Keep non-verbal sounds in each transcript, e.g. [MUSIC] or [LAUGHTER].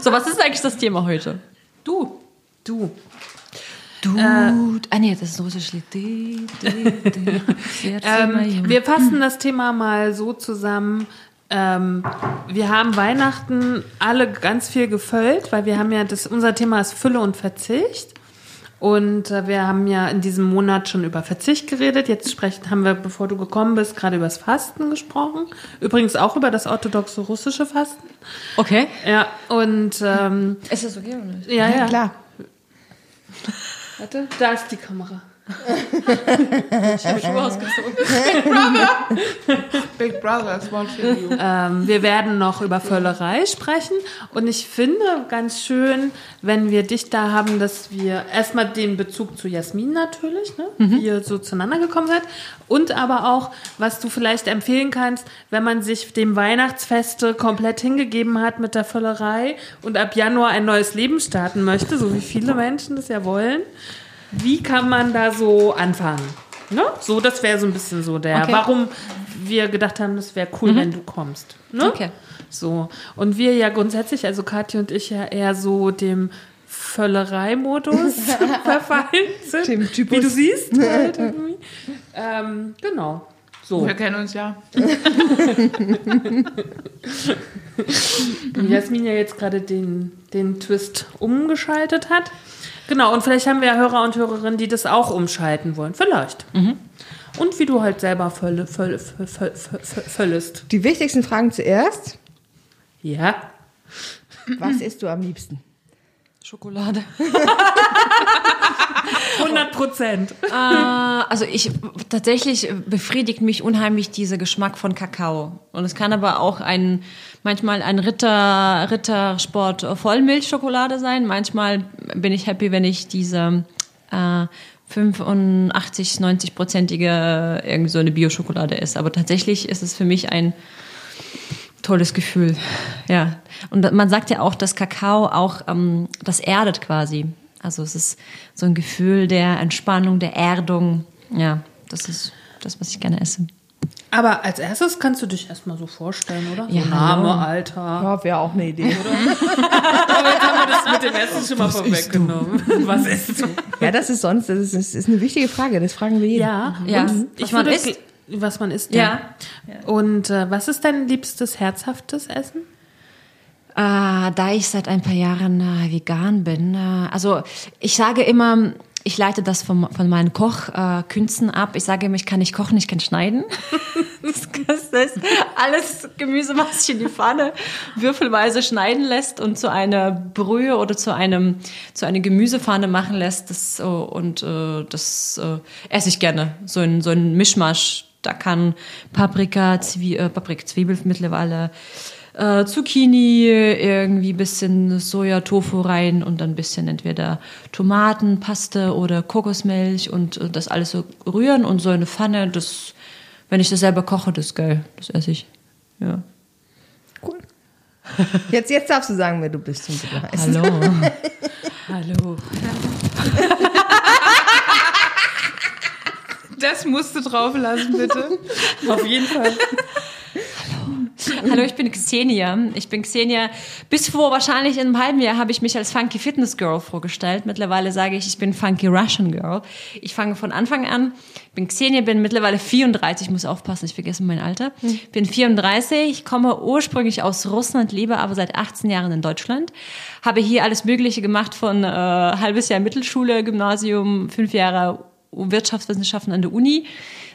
So, was ist eigentlich das Thema heute? Du. Du. Du. Äh, ah nee, das ist ein russisches Lied. Die, die, die. Ähm, wir fassen das Thema mal so zusammen. Ähm, wir haben Weihnachten alle ganz viel gefüllt, weil wir haben ja, das, unser Thema ist Fülle und Verzicht. Und äh, wir haben ja in diesem Monat schon über Verzicht geredet. Jetzt sprechen, haben wir, bevor du gekommen bist, gerade über das Fasten gesprochen. Übrigens auch über das orthodoxe russische Fasten. Okay. Ja, und ähm, Ist das okay oder nicht? ja, ja. Klar. Warte, da ist die Kamera. Ich habe Schuhe ausgezogen. [LAUGHS] Big Brother is watching you. Ähm, wir werden noch über Völlerei sprechen. Und ich finde ganz schön, wenn wir dich da haben, dass wir erstmal den Bezug zu Jasmin natürlich, ne? wie ihr so zueinander gekommen seid. Und aber auch, was du vielleicht empfehlen kannst, wenn man sich dem Weihnachtsfeste komplett hingegeben hat mit der Völlerei und ab Januar ein neues Leben starten möchte, so wie viele Menschen das ja wollen. Wie kann man da so anfangen? Ne? So, das wäre so ein bisschen so der, Okay. warum wir gedacht haben, das wäre cool, wenn du kommst. Ne? Okay. So. Und wir ja grundsätzlich, also Katja und ich ja eher so dem Völlerei-Modus [LAUGHS] verfallen sind. Dem Typus. Wie du siehst. [LAUGHS] halt ähm, genau. So. Wir kennen uns ja. [LAUGHS] Jasmin ja jetzt gerade den, den Twist umgeschaltet hat. Genau, und vielleicht haben wir ja Hörer und Hörerinnen, die das auch umschalten wollen. Vielleicht. Und wie du halt selber völle, völle, völle, völlest. Die wichtigsten Fragen zuerst. Ja. Was isst du am liebsten? Schokolade. [LAUGHS] 100 Prozent. Äh, also ich tatsächlich befriedigt mich unheimlich dieser Geschmack von Kakao. Und es kann aber auch ein manchmal ein Ritter Rittersport Vollmilchschokolade sein. Manchmal bin ich happy, wenn ich diese äh, 85, 90 prozentige irgendwie so eine Bio-Schokolade esse. Aber tatsächlich ist es für mich ein tolles Gefühl. Ja. Und man sagt ja auch, dass Kakao auch ähm, das erdet quasi. Also es ist so ein Gefühl der Entspannung, der Erdung. Ja, das ist das, was ich gerne esse. Aber als erstes kannst du dich erstmal so vorstellen, oder? Ja, so Name. Alter. Ja, wäre auch eine Idee, oder? Aber jetzt haben wir das mit dem Essen schon mal vorweggenommen. [LAUGHS] Was isst du? ja, das ist sonst, das ist, das ist eine wichtige Frage. Das fragen wir jeden. Ja, Ja, und ich würde isst. Was man isst, Ja. Und äh, was ist dein liebstes herzhaftes Essen? Ah, da ich seit ein paar Jahren äh, vegan bin, äh, also ich sage immer, ich leite das vom, von meinen Kochkünsten äh, ab. Ich sage immer, ich kann nicht kochen, ich kann schneiden. [LAUGHS] das, das ist alles Gemüse, was sich in die Pfanne würfelweise schneiden lässt und zu einer Brühe oder zu einem zu einer Gemüsepfanne machen lässt. Das, äh, und äh, das äh, esse ich gerne. So ein, so ein Mischmasch. Da kann Paprika, Zwie äh, Paprika, Zwiebel mittlerweile äh, Zucchini, irgendwie bisschen Soja, Tofu rein und dann ein bisschen entweder Tomaten, Paste oder Kokosmilch und äh, das alles so rühren und so eine Pfanne, das, wenn ich das selber koche, das ist geil, das esse ich. Ja. Cool. Jetzt, jetzt darfst du sagen, wer du bist. zum Beweis. Hallo. [LAUGHS] Hallo. [LAUGHS] Das musst du drauf lassen, bitte. [LAUGHS] Auf jeden Fall. Hallo, ich bin Xenia. Ich bin Xenia. Bis vor wahrscheinlich in einem halben Jahr habe ich mich als Funky Fitness Girl vorgestellt. Mittlerweile sage ich, ich bin Funky Russian Girl. Ich fange von Anfang an. Bin Xenia, bin mittlerweile 34. Ich muss aufpassen, ich vergesse mein Alter. Bin 34, komme ursprünglich aus Russland, lebe aber seit 18 Jahren in Deutschland. Habe hier alles Mögliche gemacht von äh, halbes Jahr Mittelschule, Gymnasium, fünf Jahre Wirtschaftswissenschaften an der Uni,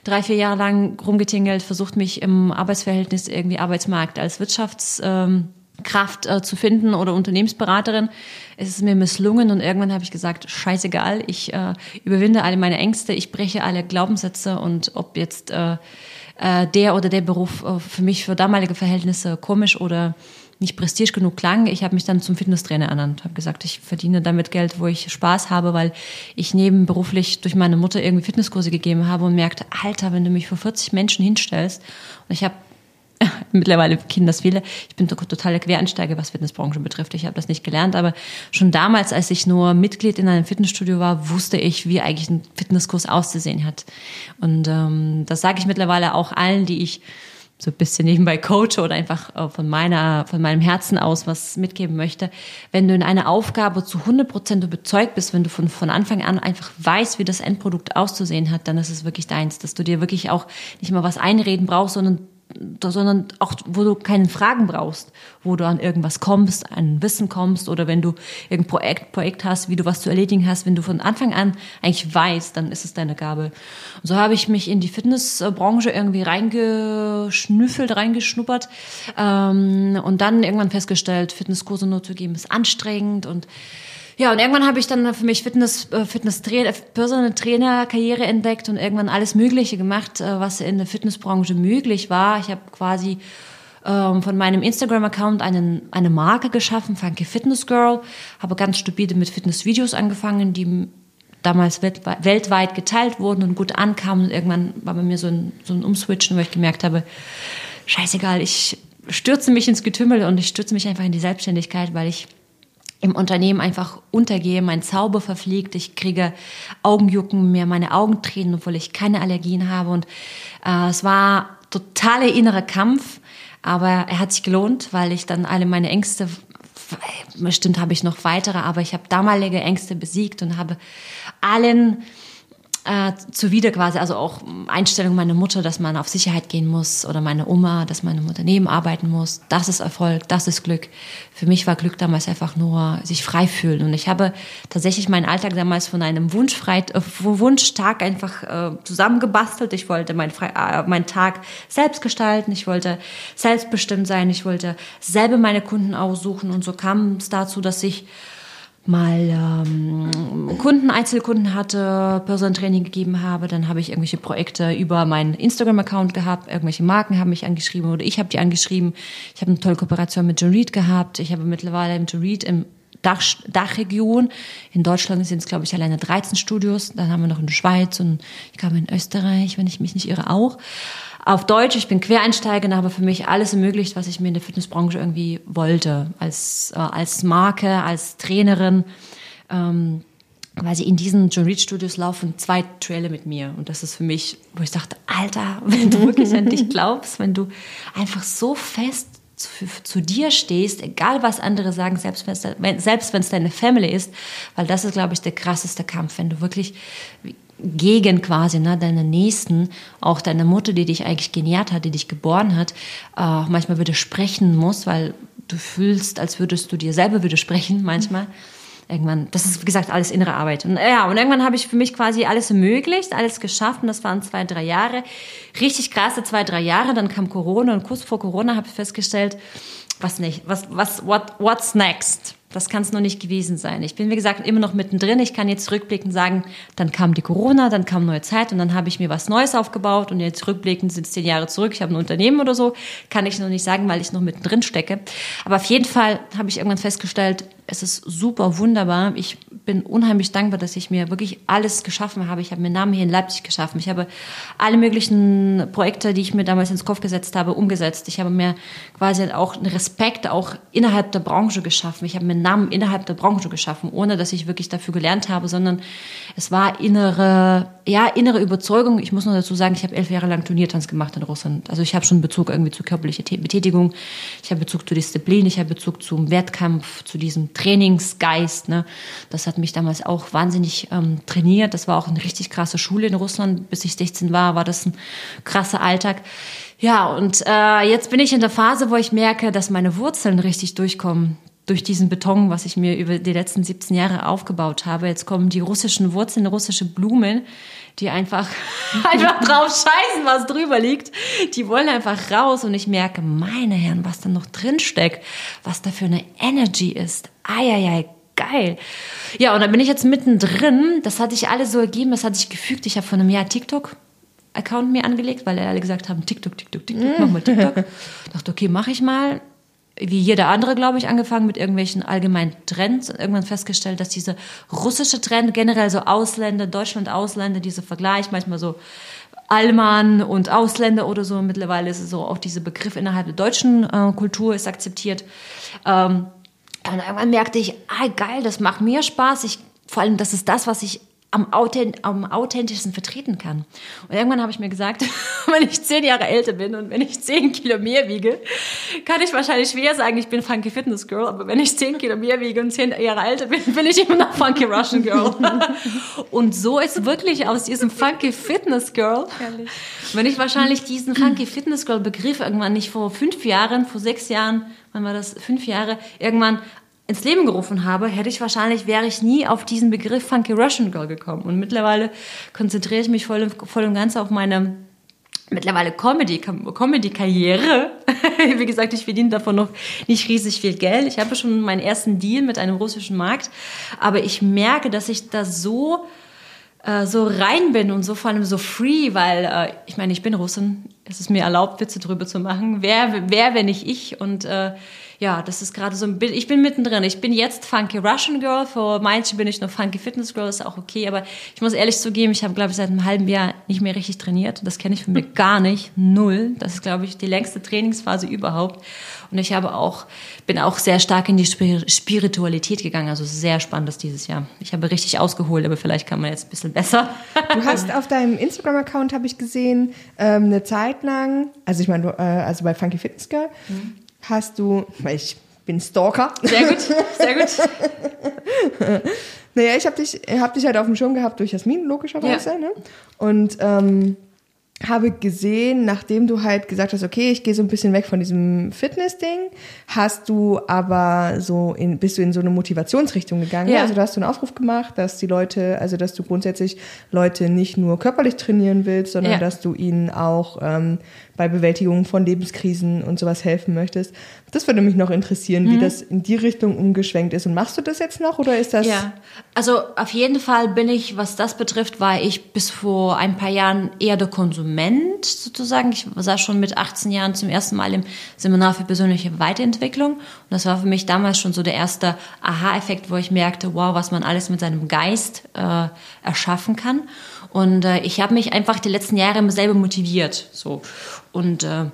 drei, vier Jahre lang rumgetingelt, versucht mich im Arbeitsverhältnis irgendwie Arbeitsmarkt als Wirtschaftskraft äh, zu finden oder Unternehmensberaterin. Es ist mir misslungen und irgendwann habe ich gesagt, scheißegal, ich äh, überwinde alle meine Ängste, ich breche alle Glaubenssätze und ob jetzt äh, der oder der Beruf für mich für damalige Verhältnisse komisch oder nicht prestige genug klang. Ich habe mich dann zum Fitnesstrainer ernannt, habe gesagt, ich verdiene damit Geld, wo ich Spaß habe, weil ich nebenberuflich durch meine Mutter irgendwie Fitnesskurse gegeben habe und merkte, Alter, wenn du mich vor 40 Menschen hinstellst und ich habe [LAUGHS] mittlerweile kennen das viele. Ich bin totaler Quereinsteiger, was Fitnessbranche betrifft. Ich habe das nicht gelernt, aber schon damals, als ich nur Mitglied in einem Fitnessstudio war, wusste ich, wie eigentlich ein Fitnesskurs auszusehen hat. Und ähm, das sage ich mittlerweile auch allen, die ich so ein bisschen nebenbei coache oder einfach äh, von meiner, von meinem Herzen aus was mitgeben möchte. Wenn du in einer Aufgabe zu 100 Prozent überzeugt bist, wenn du von, von Anfang an einfach weißt, wie das Endprodukt auszusehen hat, dann ist es wirklich deins, dass du dir wirklich auch nicht mal was einreden brauchst, sondern sondern auch, wo du keine Fragen brauchst, wo du an irgendwas kommst, an Wissen kommst oder wenn du irgendein Projekt, Projekt hast, wie du was zu erledigen hast, wenn du von Anfang an eigentlich weißt, dann ist es deine Gabe. Und so habe ich mich in die Fitnessbranche irgendwie reingeschnüffelt, reingeschnuppert ähm, und dann irgendwann festgestellt, Fitnesskurse nur zu geben ist anstrengend und ja, und irgendwann habe ich dann für mich Fitness, äh, Fitness Trainer, Personal Trainer Karriere entdeckt und irgendwann alles Mögliche gemacht, äh, was in der Fitnessbranche möglich war. Ich habe quasi ähm, von meinem Instagram-Account eine Marke geschaffen, Funky Fitness Girl, habe ganz stupide mit Fitnessvideos angefangen, die damals weltweit geteilt wurden und gut ankamen. Und irgendwann war bei mir so ein, so ein Umswitchen, wo ich gemerkt habe, scheißegal, ich stürze mich ins Getümmel und ich stürze mich einfach in die Selbstständigkeit, weil ich im Unternehmen einfach untergehe, mein Zauber verfliegt, ich kriege Augenjucken, mir meine Augen tränen, obwohl ich keine Allergien habe. Und äh, es war totaler innerer Kampf, aber er hat sich gelohnt, weil ich dann alle meine Ängste, bestimmt habe ich noch weitere, aber ich habe damalige Ängste besiegt und habe allen äh, zuwider quasi, also auch Einstellung meiner Mutter, dass man auf Sicherheit gehen muss oder meine Oma, dass man im Unternehmen arbeiten muss. Das ist Erfolg, das ist Glück. Für mich war Glück damals einfach nur sich frei fühlen und ich habe tatsächlich meinen Alltag damals von einem Wunschfrei, äh, Wunschtag einfach äh, zusammengebastelt. Ich wollte meinen äh, mein Tag selbst gestalten, ich wollte selbstbestimmt sein, ich wollte selber meine Kunden aussuchen und so kam es dazu, dass ich mal ähm, Kunden, Einzelkunden hatte, Personal Training gegeben habe, dann habe ich irgendwelche Projekte über meinen Instagram-Account gehabt, irgendwelche Marken haben mich angeschrieben oder ich habe die angeschrieben. Ich habe eine tolle Kooperation mit John Reed gehabt. Ich habe mittlerweile mit John Reed im Dach, Dachregion. In Deutschland sind es, glaube ich, alleine 13 Studios. Dann haben wir noch in der Schweiz und ich glaube in Österreich, wenn ich mich nicht irre, auch auf Deutsch, ich bin Quereinsteiger und habe für mich alles ermöglicht, was ich mir in der Fitnessbranche irgendwie wollte. Als, äh, als Marke, als Trainerin. Ähm, quasi in diesen John Reed Studios laufen zwei Trailer mit mir. Und das ist für mich, wo ich dachte, Alter, [LAUGHS] wenn du wirklich an dich glaubst, wenn du einfach so fest zu, zu, dir stehst, egal was andere sagen, selbst wenn es deine Family ist, weil das ist, glaube ich, der krasseste Kampf, wenn du wirklich gegen quasi ne, deine Nächsten, auch deine Mutter, die dich eigentlich genährt hat, die dich geboren hat, äh, manchmal widersprechen muss, weil du fühlst, als würdest du dir selber widersprechen manchmal. Irgendwann, das ist wie gesagt alles innere Arbeit. Und ja, und irgendwann habe ich für mich quasi alles ermöglicht, alles geschafft und das waren zwei, drei Jahre. Richtig krasse zwei, drei Jahre. Dann kam Corona und kurz vor Corona habe ich festgestellt, was nicht, was, was, what, what's next? Das kann es noch nicht gewesen sein. Ich bin, wie gesagt, immer noch mittendrin. Ich kann jetzt rückblickend sagen, dann kam die Corona, dann kam neue Zeit und dann habe ich mir was Neues aufgebaut und jetzt rückblickend sind es zehn Jahre zurück. Ich habe ein Unternehmen oder so. Kann ich noch nicht sagen, weil ich noch mittendrin stecke. Aber auf jeden Fall habe ich irgendwann festgestellt, es ist super wunderbar. Ich bin unheimlich dankbar, dass ich mir wirklich alles geschaffen habe. Ich habe mir Namen hier in Leipzig geschaffen. Ich habe alle möglichen Projekte, die ich mir damals ins Kopf gesetzt habe, umgesetzt. Ich habe mir quasi auch einen Respekt auch innerhalb der Branche geschaffen. Ich habe mir Namen innerhalb der Branche geschaffen, ohne dass ich wirklich dafür gelernt habe, sondern es war innere, ja, innere Überzeugung. Ich muss nur dazu sagen, ich habe elf Jahre lang Turniertanz gemacht in Russland. Also ich habe schon Bezug irgendwie zu körperlicher Betätigung. Ich habe Bezug zu Disziplin. Ich habe Bezug zum Wettkampf, zu diesem Trainingsgeist. Ne? Das hat mich damals auch wahnsinnig ähm, trainiert. Das war auch eine richtig krasse Schule in Russland. Bis ich 16 war, war das ein krasser Alltag. Ja, und äh, jetzt bin ich in der Phase, wo ich merke, dass meine Wurzeln richtig durchkommen durch diesen Beton, was ich mir über die letzten 17 Jahre aufgebaut habe. Jetzt kommen die russischen Wurzeln, russische Blumen, die einfach, [LAUGHS] einfach drauf scheißen, was drüber liegt. Die wollen einfach raus und ich merke, meine Herren, was da noch drin steckt, was da für eine Energy ist. Eieiei, geil. Ja, und da bin ich jetzt mittendrin. Das hatte ich alles so ergeben, das hatte ich gefügt. Ich habe vor einem Jahr TikTok Account mir angelegt, weil alle gesagt haben, TikTok, TikTok, TikTok, mach mal TikTok. dachte, okay, mache ich mal wie jeder andere, glaube ich, angefangen mit irgendwelchen allgemeinen Trends und irgendwann festgestellt, dass diese russische Trend, generell so Ausländer, Deutschland, Ausländer, dieser Vergleich, manchmal so Allmann und Ausländer oder so, mittlerweile ist es so, auch dieser Begriff innerhalb der deutschen äh, Kultur ist akzeptiert. Ähm, und irgendwann merkte ich, ah, geil, das macht mir Spaß. Ich, vor allem, das ist das, was ich am, authent am authentischsten vertreten kann. Und irgendwann habe ich mir gesagt, [LAUGHS] wenn ich zehn Jahre älter bin und wenn ich zehn Kilo mehr wiege, kann ich wahrscheinlich schwer sagen, ich bin Funky Fitness Girl, aber wenn ich zehn Kilo mehr wiege und zehn Jahre älter bin, bin ich immer noch Funky Russian Girl. [LAUGHS] und so ist wirklich aus diesem Funky Fitness Girl, wenn ich wahrscheinlich diesen Funky Fitness Girl Begriff irgendwann nicht vor fünf Jahren, vor sechs Jahren, wann war das, fünf Jahre, irgendwann ins Leben gerufen habe, hätte ich wahrscheinlich, wäre ich nie auf diesen Begriff Funky Russian Girl gekommen. Und mittlerweile konzentriere ich mich voll, voll und ganz auf meine mittlerweile Comedy, Comedy-Karriere. [LAUGHS] Wie gesagt, ich verdiene davon noch nicht riesig viel Geld. Ich habe schon meinen ersten Deal mit einem russischen Markt. Aber ich merke, dass ich da so, äh, so rein bin und so vor allem so free, weil äh, ich meine, ich bin Russin. Es ist mir erlaubt, Witze drüber zu machen. Wer, wer wenn nicht ich? Und äh, ja, das ist gerade so ein Bild. Ich bin mittendrin. Ich bin jetzt Funky Russian Girl. Für manche bin ich noch Funky Fitness Girl, ist auch okay. Aber ich muss ehrlich zugeben, ich habe, glaube ich, seit einem halben Jahr nicht mehr richtig trainiert. Das kenne ich von mir [LAUGHS] gar nicht. Null. Das ist, glaube ich, die längste Trainingsphase überhaupt. Und ich habe auch, bin auch sehr stark in die Spiritualität gegangen. Also sehr spannendes dieses Jahr. Ich habe richtig ausgeholt, aber vielleicht kann man jetzt ein bisschen besser. Du hast auf deinem Instagram-Account, habe ich gesehen, ähm, eine Zeit lang, also ich meine, äh, also bei Funky Fitness Girl, mhm hast du, weil ich bin Stalker. Sehr gut, sehr gut. [LAUGHS] naja, ich habe dich, hab dich halt auf dem Schirm gehabt durch Jasmin, logischerweise. Ja. Ne? Und ähm, habe gesehen, nachdem du halt gesagt hast, okay, ich gehe so ein bisschen weg von diesem Fitness-Ding, hast du aber so in, bist du in so eine Motivationsrichtung gegangen. Ja. Also da hast du einen Aufruf gemacht, dass die Leute, also dass du grundsätzlich Leute nicht nur körperlich trainieren willst, sondern ja. dass du ihnen auch ähm, bei Bewältigung von Lebenskrisen und sowas helfen möchtest. Das würde mich noch interessieren, mhm. wie das in die Richtung umgeschwenkt ist. Und machst du das jetzt noch oder ist das? Ja, also auf jeden Fall bin ich, was das betrifft, war ich bis vor ein paar Jahren eher der Konsument sozusagen. Ich war schon mit 18 Jahren zum ersten Mal im Seminar für persönliche Weiterentwicklung. Und das war für mich damals schon so der erste Aha-Effekt, wo ich merkte, wow, was man alles mit seinem Geist äh, erschaffen kann. Und äh, ich habe mich einfach die letzten Jahre selber motiviert. So. Und, äh,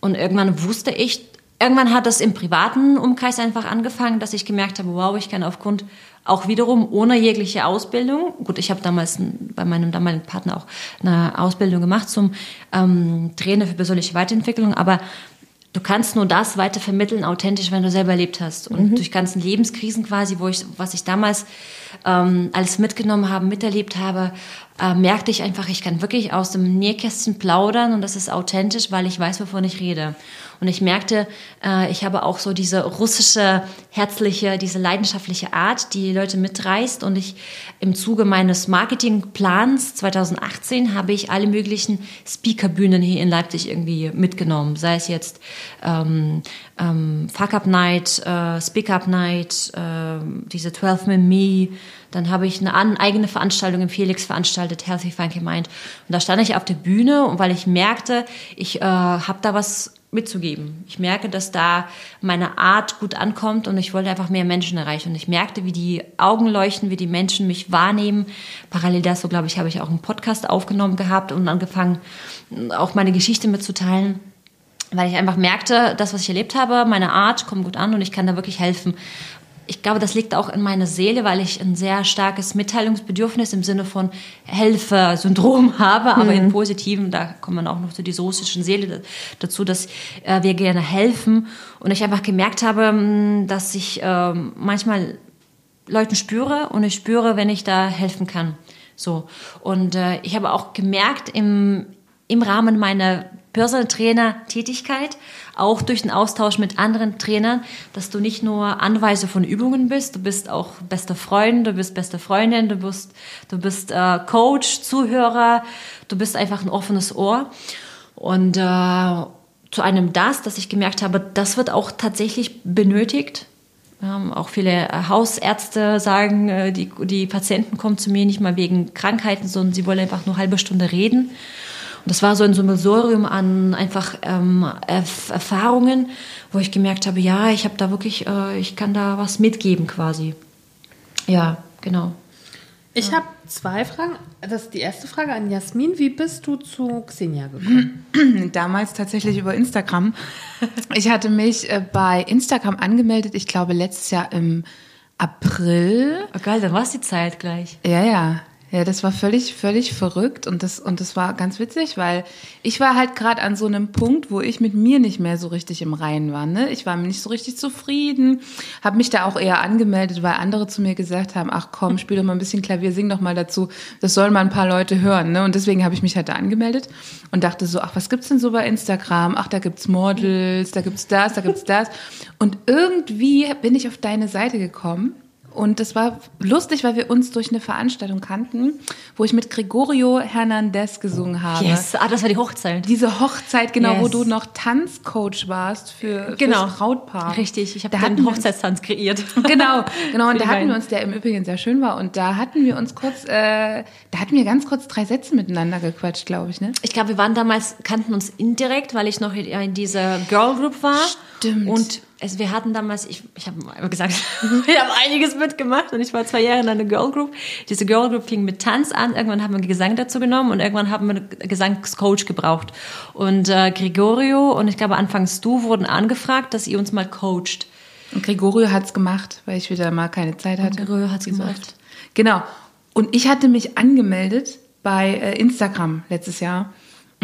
und irgendwann wusste ich, irgendwann hat das im privaten Umkreis einfach angefangen, dass ich gemerkt habe, wow, ich kann aufgrund auch wiederum ohne jegliche Ausbildung. Gut, ich habe damals bei meinem damaligen Partner auch eine Ausbildung gemacht zum ähm, Trainer für persönliche Weiterentwicklung, aber du kannst nur das weiter vermitteln, authentisch, wenn du selber erlebt hast. Und mhm. durch ganzen Lebenskrisen quasi, wo ich, was ich damals ähm, alles mitgenommen habe, miterlebt habe, äh, merkte ich einfach, ich kann wirklich aus dem Nähkästchen plaudern und das ist authentisch, weil ich weiß, wovon ich rede. Und ich merkte, äh, ich habe auch so diese russische, herzliche, diese leidenschaftliche Art, die Leute mitreißt. Und ich im Zuge meines Marketingplans 2018 habe ich alle möglichen Speakerbühnen hier in Leipzig irgendwie mitgenommen. Sei es jetzt ähm, ähm, Fuck Up Night, äh, Speak Up Night, äh, diese 12 mit Me. Dann habe ich eine eigene Veranstaltung im Felix veranstaltet, Healthy Funky Mind. Und da stand ich auf der Bühne und weil ich merkte, ich äh, habe da was mitzugeben. Ich merke, dass da meine Art gut ankommt und ich wollte einfach mehr Menschen erreichen. Und ich merkte, wie die Augen leuchten, wie die Menschen mich wahrnehmen. Parallel dazu, glaube ich, habe ich auch einen Podcast aufgenommen gehabt und angefangen, auch meine Geschichte mitzuteilen weil ich einfach merkte, das, was ich erlebt habe, meine Art kommt gut an und ich kann da wirklich helfen ich glaube, das liegt auch in meiner Seele, weil ich ein sehr starkes Mitteilungsbedürfnis im Sinne von Helfer-Syndrom [LAUGHS] habe, aber mhm. im Positiven, da kommt man auch noch zu dieser russischen Seele dazu, dass äh, wir gerne helfen. Und ich einfach gemerkt habe, hm, dass ich äh, manchmal Leuten spüre und ich spüre, wenn ich da helfen kann. So. Und äh, ich habe auch gemerkt im, im Rahmen meiner Personal Trainer Tätigkeit, auch durch den Austausch mit anderen Trainern, dass du nicht nur Anweise von Übungen bist, du bist auch bester Freund, du bist beste Freundin, du bist, du bist äh, Coach, Zuhörer, du bist einfach ein offenes Ohr. Und äh, zu einem das, dass ich gemerkt habe, das wird auch tatsächlich benötigt. Ja, auch viele Hausärzte sagen, äh, die, die Patienten kommen zu mir nicht mal wegen Krankheiten, sondern sie wollen einfach nur halbe Stunde reden. Das war so ein Sammelsurium an einfach ähm, Erf Erfahrungen, wo ich gemerkt habe, ja, ich habe da wirklich, äh, ich kann da was mitgeben quasi. Ja, genau. Ich habe zwei Fragen. Das ist die erste Frage an Jasmin. Wie bist du zu Xenia gekommen? [CLEARS THROAT] Damals tatsächlich über Instagram. Ich hatte mich äh, bei Instagram angemeldet, ich glaube letztes Jahr im April. Oh, geil, dann war es die Zeit gleich. Ja, ja. Ja, das war völlig, völlig verrückt und das, und das war ganz witzig, weil ich war halt gerade an so einem Punkt, wo ich mit mir nicht mehr so richtig im Reinen war. Ne? Ich war mir nicht so richtig zufrieden, habe mich da auch eher angemeldet, weil andere zu mir gesagt haben, ach komm, spiel doch mal ein bisschen Klavier, sing doch mal dazu, das sollen mal ein paar Leute hören. Ne? Und deswegen habe ich mich halt da angemeldet und dachte so, ach, was gibt's denn so bei Instagram? Ach, da gibt's Models, da gibt's das, da gibt's das. Und irgendwie bin ich auf deine Seite gekommen und das war lustig, weil wir uns durch eine Veranstaltung kannten, wo ich mit Gregorio Hernandez gesungen habe. Yes, ah, das war die Hochzeit. Diese Hochzeit, genau, Yes. wo du noch Tanzcoach warst für Genau. fürs Brautpaar. Richtig, ich habe Da einen Hochzeitstanz kreiert. [LAUGHS] Genau, genau. Und da hatten wir uns, der im Übrigen sehr schön war, und da hatten wir uns kurz, äh, da hatten wir ganz kurz drei Sätze miteinander gequatscht, glaube ich, ne? Ich glaube, wir waren damals, kannten uns indirekt, weil ich noch in, in dieser Girl Group war. Stimmt. Und es, wir hatten damals, ich, ich habe immer gesagt, [LAUGHS] ich habe einiges mitgemacht und ich war zwei Jahre in einer Girl Group. Diese Girl Group fing mit Tanz an, irgendwann haben wir Gesang dazu genommen und irgendwann haben wir einen Gesangscoach gebraucht. Und äh, Gregorio und ich glaube anfangs du wurden angefragt, dass ihr uns mal coacht. Und Gregorio hat's gemacht, weil ich wieder mal keine Zeit hatte. Gregorio hat's Wie so gemacht. oft. Genau. Und ich hatte mich angemeldet bei äh, Instagram letztes Jahr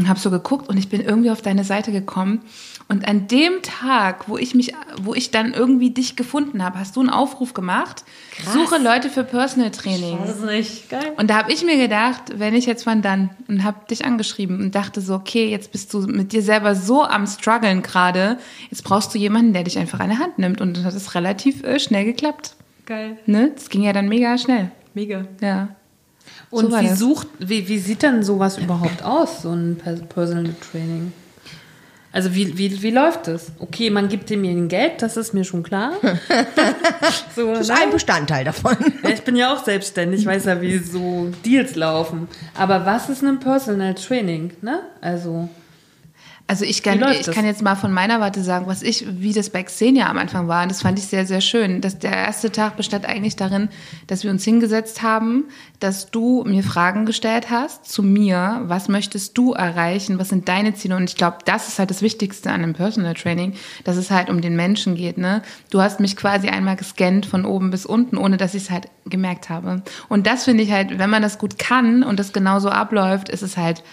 und habe so geguckt und ich bin irgendwie auf deine Seite gekommen. Und an dem Tag, wo ich mich, wo ich dann irgendwie dich gefunden habe, hast du einen Aufruf gemacht. Suche Leute für Personal Training. Das ist nicht geil. Und da habe ich mir gedacht, wenn ich jetzt von dann und habe dich angeschrieben und dachte so, okay, jetzt bist du mit dir selber so am struggeln gerade, jetzt brauchst du jemanden, der dich einfach an der Hand nimmt und dann hat es relativ äh, schnell geklappt. Geil. Ne? Das ging ja dann mega schnell. Mega. Ja. Und So wie das. sucht, wie, wie sieht denn sowas überhaupt aus, so ein Per- Personal Training? Also wie, wie, wie läuft das? Okay, man gibt demjenigen Geld, das ist mir schon klar. [LAUGHS] so, Das ist ein Bestandteil davon. Ja, ich bin ja auch selbstständig, weiß ja, wie so Deals laufen. Aber was ist ein Personal Training? Ne? Also Also ich kann, ich das? kann jetzt mal von meiner Warte sagen, was ich, wie das bei Xenia am Anfang war. Und das fand ich sehr, sehr schön. Dass der erste Tag bestand eigentlich darin, dass wir uns hingesetzt haben, dass du mir Fragen gestellt hast zu mir. Was möchtest du erreichen? Was sind deine Ziele? Und ich glaube, das ist halt das Wichtigste an einem Personal Training, dass es halt um den Menschen geht. Ne? Du hast mich quasi einmal gescannt von oben bis unten, ohne dass ich es halt gemerkt habe. Und das finde ich halt, wenn man das gut kann und das genauso abläuft, ist es halt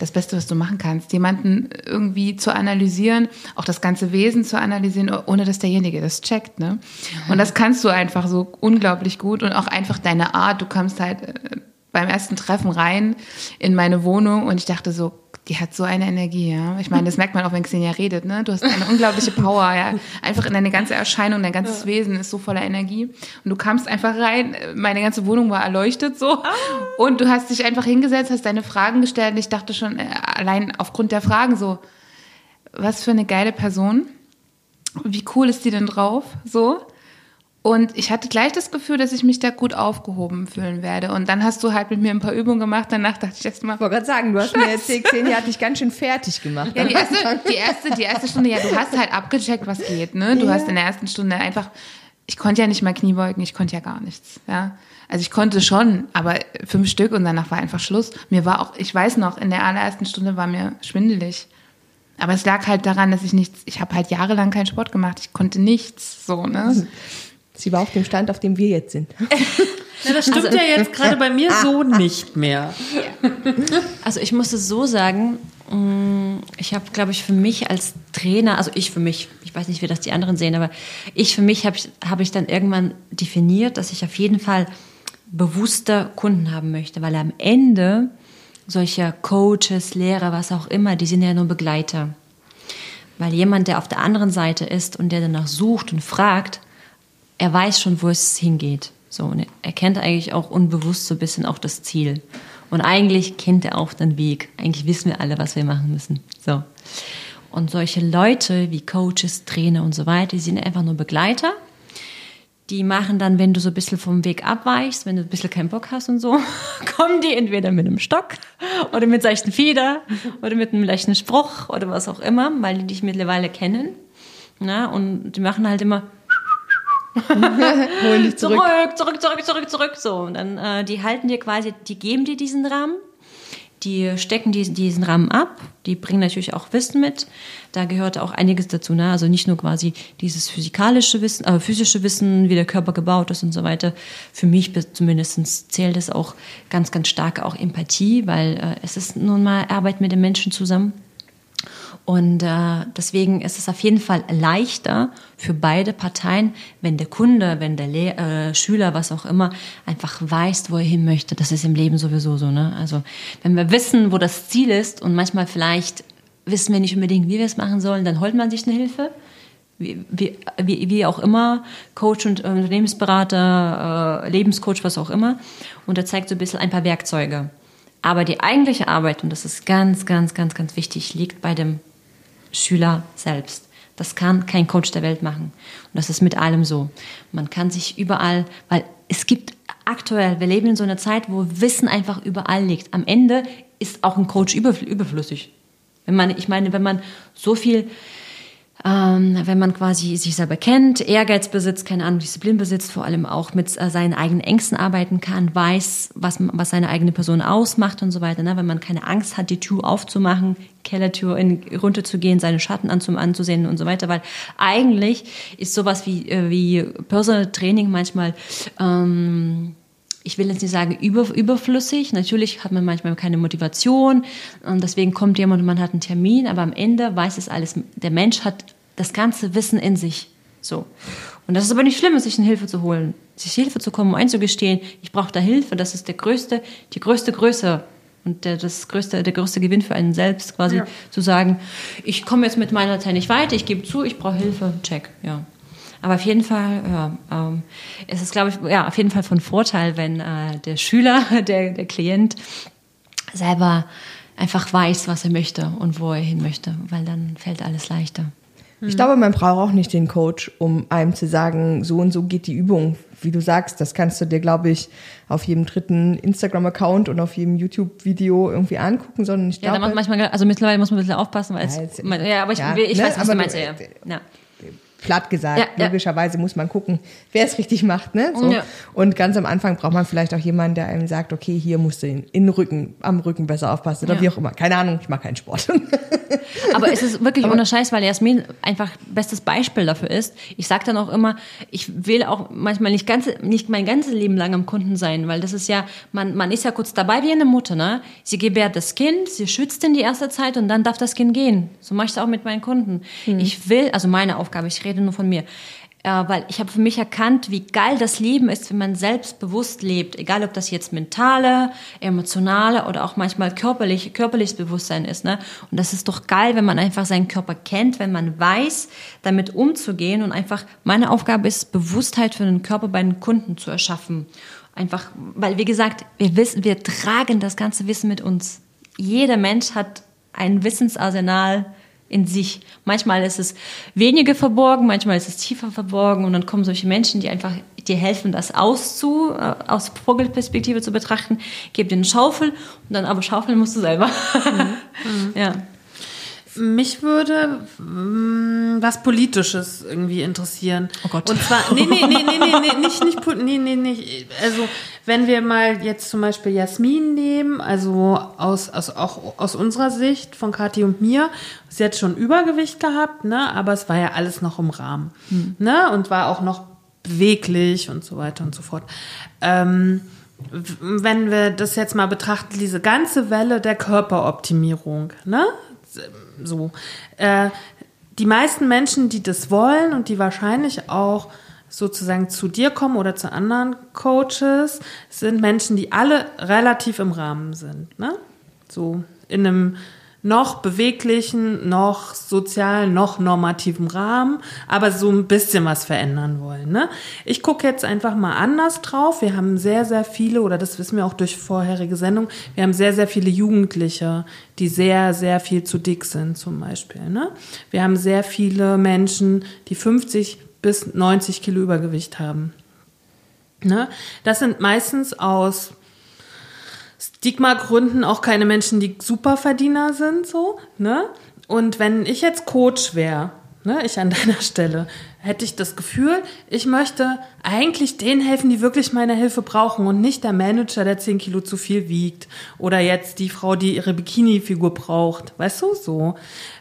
das Beste, was du machen kannst, jemanden irgendwie zu analysieren, auch das ganze Wesen zu analysieren, ohne dass derjenige das checkt. Ne? Und das kannst du einfach so unglaublich gut und auch einfach deine Art. Du kommst halt äh, beim ersten Treffen rein in meine Wohnung und ich dachte so, die hat so eine Energie, ja. Ich meine, das merkt man auch, wenn Xenia redet, ne? Du hast eine unglaubliche Power, ja. Einfach in deine ganze Erscheinung, dein ganzes Wesen ist so voller Energie. Und du kamst einfach rein, meine ganze Wohnung war erleuchtet so. Und du hast dich einfach hingesetzt, hast deine Fragen gestellt und ich dachte schon, äh, allein aufgrund der Fragen so, was für eine geile Person. Wie cool ist die denn drauf? So. Und ich hatte gleich das Gefühl, dass ich mich da gut aufgehoben fühlen werde. Und dann hast du halt mit mir ein paar Übungen gemacht. Danach dachte ich erst mal, Ich wollte gerade sagen, du hast mir erzählt, Xenia hat dich ganz schön fertig gemacht. ja, die erste, die erste, die erste Stunde, ja, du hast halt abgecheckt, was geht, ne? Du hast in der ersten Stunde einfach, ich konnte ja nicht mal Knie beugen, ich konnte ja gar nichts, ja. Also ich konnte schon, aber fünf Stück und danach war einfach Schluss. Mir war auch, ich weiß noch, in der allerersten Stunde war mir schwindelig. Aber es lag halt daran, dass ich nichts, ich habe halt jahrelang keinen Sport gemacht, ich konnte nichts, so, ne? Sie war auf dem Stand, auf dem wir jetzt sind. [LAUGHS] Ja, das stimmt ja jetzt gerade bei mir so [LAUGHS] nicht mehr. Also ich muss es so sagen, mh, ich habe, glaube ich, für mich als Trainer, also ich für mich, ich weiß nicht, wie das die anderen sehen, aber ich für mich habe ich, hab ich dann irgendwann definiert, dass ich auf jeden Fall bewusster Kunden haben möchte, weil am Ende solcher Coaches, Lehrer, was auch immer, die sind ja nur Begleiter. Weil jemand, der auf der anderen Seite ist und der danach sucht und fragt, er weiß schon, wo es hingeht. So, und er kennt eigentlich auch unbewusst so ein bisschen auch das Ziel. Und eigentlich kennt er auch den Weg. Eigentlich wissen wir alle, was wir machen müssen. So. Und solche Leute wie Coaches, Trainer und so weiter, die sind einfach nur Begleiter. die machen dann, wenn du so ein bisschen vom Weg abweichst, wenn du ein bisschen keinen Bock hast und so, [LAUGHS] kommen die entweder mit einem Stock oder mit seichten Fieder oder mit einem leichten Spruch oder was auch immer, weil die dich mittlerweile kennen. Na, und die machen halt immer [LAUGHS] Holen dich zurück. zurück, zurück, zurück, zurück, zurück. So, und dann, äh, die halten dir quasi, die geben dir diesen Rahmen, die stecken diesen, diesen Rahmen ab, die bringen natürlich auch Wissen mit. Da gehört auch einiges dazu, ne? Also nicht nur quasi dieses physikalische Wissen, äh, physische Wissen, wie der Körper gebaut ist und so weiter. Für mich zumindest zählt es auch ganz, ganz stark auch Empathie, weil äh, es ist nun mal Arbeit mit den Menschen zusammen. Und äh, deswegen ist es auf jeden Fall leichter für beide Parteien, wenn der Kunde, wenn der Le äh, Schüler, was auch immer, einfach weiß, wo er hin möchte. Das ist im Leben sowieso so. Ne? Also wenn wir wissen, wo das Ziel ist und manchmal vielleicht wissen wir nicht unbedingt, wie wir es machen sollen, dann holt man sich eine Hilfe. Wie, wie, wie auch immer, Coach und Unternehmensberater, äh, Lebenscoach, was auch immer. Und er zeigt so ein bisschen ein paar Werkzeuge. Aber die eigentliche Arbeit, und das ist ganz, ganz, ganz, ganz wichtig, liegt bei dem Schüler selbst. Das kann kein Coach der Welt machen. Und das ist mit allem so. Man kann sich überall, weil es gibt aktuell, wir leben in so einer Zeit, wo Wissen einfach überall liegt. Am Ende ist auch ein Coach überflüssig. Wenn man, ich meine, wenn man so viel ähm, wenn man quasi sich selber kennt, Ehrgeiz besitzt, keine Ahnung, Disziplin besitzt, vor allem auch mit äh, seinen eigenen Ängsten arbeiten kann, weiß, was, was seine eigene Person ausmacht und so weiter. Ne? Wenn man keine Angst hat, die Tür aufzumachen, Kellertür in, runterzugehen, seine Schatten anzum, anzusehen und so weiter, weil eigentlich ist sowas wie, äh, wie Personal Training manchmal ähm, ich will jetzt nicht sagen über, überflüssig. Natürlich hat man manchmal keine Motivation und deswegen kommt jemand und man hat einen Termin, aber am Ende weiß es alles. Der Mensch hat das ganze Wissen in sich. So. Und das ist aber nicht schlimm, sich eine Hilfe zu holen, sich Hilfe zu kommen, einzugestehen, ich brauche da Hilfe, das ist der größte, die größte Größe und der, das größte, der größte Gewinn für einen selbst, quasi ja. zu sagen, ich komme jetzt mit meiner Zeit nicht weiter, ich gebe zu, ich brauche Hilfe, check, ja. Aber auf jeden Fall, ja, ähm, es ist, glaube ich, ja, auf jeden Fall von Vorteil, wenn äh, der Schüler, [LAUGHS] der, der Klient selber einfach weiß, was er möchte und wo er hin möchte, weil dann fällt alles leichter. Ich glaube, man braucht auch nicht den Coach, um einem zu sagen, so und so geht die Übung. Wie du sagst, das kannst du dir, glaube ich, auf jedem dritten Instagram-Account und auf jedem YouTube-Video irgendwie angucken, sondern ich glaube. Ja, da manchmal, also mittlerweile muss man ein bisschen aufpassen, weil ja, es, ja aber ich, ja, ich ne, weiß, was du meinst, ja. ja platt gesagt. Ja, Logischerweise ja. muss man gucken, wer es richtig macht. Ne? So. Ja. Und ganz am Anfang braucht man vielleicht auch jemanden, der einem sagt, okay, hier musst du in, in Rücken, am Rücken besser aufpassen oder wie auch immer. Keine Ahnung, ich mache keinen Sport. [LAUGHS] Aber es ist wirklich ohne Scheiß, weil Jasmin einfach bestes Beispiel dafür ist. Ich sage dann auch immer, ich will auch manchmal nicht, ganz, nicht mein ganzes Leben lang am Kunden sein, weil das ist ja, man, man ist ja kurz dabei wie eine Mutter. Ne? Sie gebärt das Kind, sie schützt in die erste Zeit und dann darf das Kind gehen. So mache ich es auch mit meinen Kunden. Hm. Ich will, also meine Aufgabe, ich rede nur von mir. Äh, weil ich habe für mich erkannt, wie geil das Leben ist, wenn man selbstbewusst lebt. Egal, ob das jetzt mentale, emotionale oder auch manchmal körperlich, körperliches Bewusstsein ist. Ne? Und das ist doch geil, wenn man einfach seinen Körper kennt, wenn man weiß, damit umzugehen. Und einfach, meine Aufgabe ist, Bewusstheit für den Körper bei den Kunden zu erschaffen. Einfach, weil, wie gesagt, wir wissen, wir tragen das ganze Wissen mit uns. Jeder Mensch hat ein Wissensarsenal, in sich. Manchmal ist es weniger verborgen, manchmal ist es tiefer verborgen und dann kommen solche Menschen, die einfach dir helfen, das auszu, äh, aus Vogelperspektive zu betrachten. Gib dir eine Schaufel und dann aber schaufeln musst du selber. [LAUGHS] Mhm. ja. Mich würde mh, mm, was Politisches irgendwie interessieren. Oh Gott. Und zwar, nee, nee, nee, nee, nee, nee nicht, nicht, nee, nee, nee, also, wenn wir mal jetzt zum Beispiel Jasmin nehmen, also aus, aus, auch aus unserer Sicht von Kathi und mir, sie hat schon Übergewicht gehabt, ne, aber es war ja alles noch im Rahmen, hm. ne, und war auch noch beweglich und so weiter und so fort. Ähm, wenn wir das jetzt mal betrachten, diese ganze Welle der Körperoptimierung, ne? So. Äh, die meisten Menschen, die das wollen und die wahrscheinlich auch sozusagen zu dir kommen oder zu anderen Coaches, sind Menschen, die alle relativ im Rahmen sind. Ne? So in einem noch beweglichen, noch sozialen, noch normativen Rahmen, aber so ein bisschen was verändern wollen. Ne? Ich gucke jetzt einfach mal anders drauf. Wir haben sehr, sehr viele, oder das wissen wir auch durch vorherige Sendungen, wir haben sehr, sehr viele Jugendliche, die sehr, sehr viel zu dick sind zum Beispiel. Ne? Wir haben sehr viele Menschen, die 50 bis 90 Kilo Übergewicht haben. Ne? Das sind meistens aus Stigma-Gründen auch keine Menschen, die Superverdiener sind, so, ne? Und wenn ich jetzt Coach wäre, ne, ich an [LAUGHS] deiner Stelle, hätte ich das Gefühl, ich möchte eigentlich denen helfen, die wirklich meine Hilfe brauchen und nicht der Manager, der 10 Kilo zu viel wiegt oder jetzt die Frau, die ihre Bikini-Figur braucht. Weißt du, so.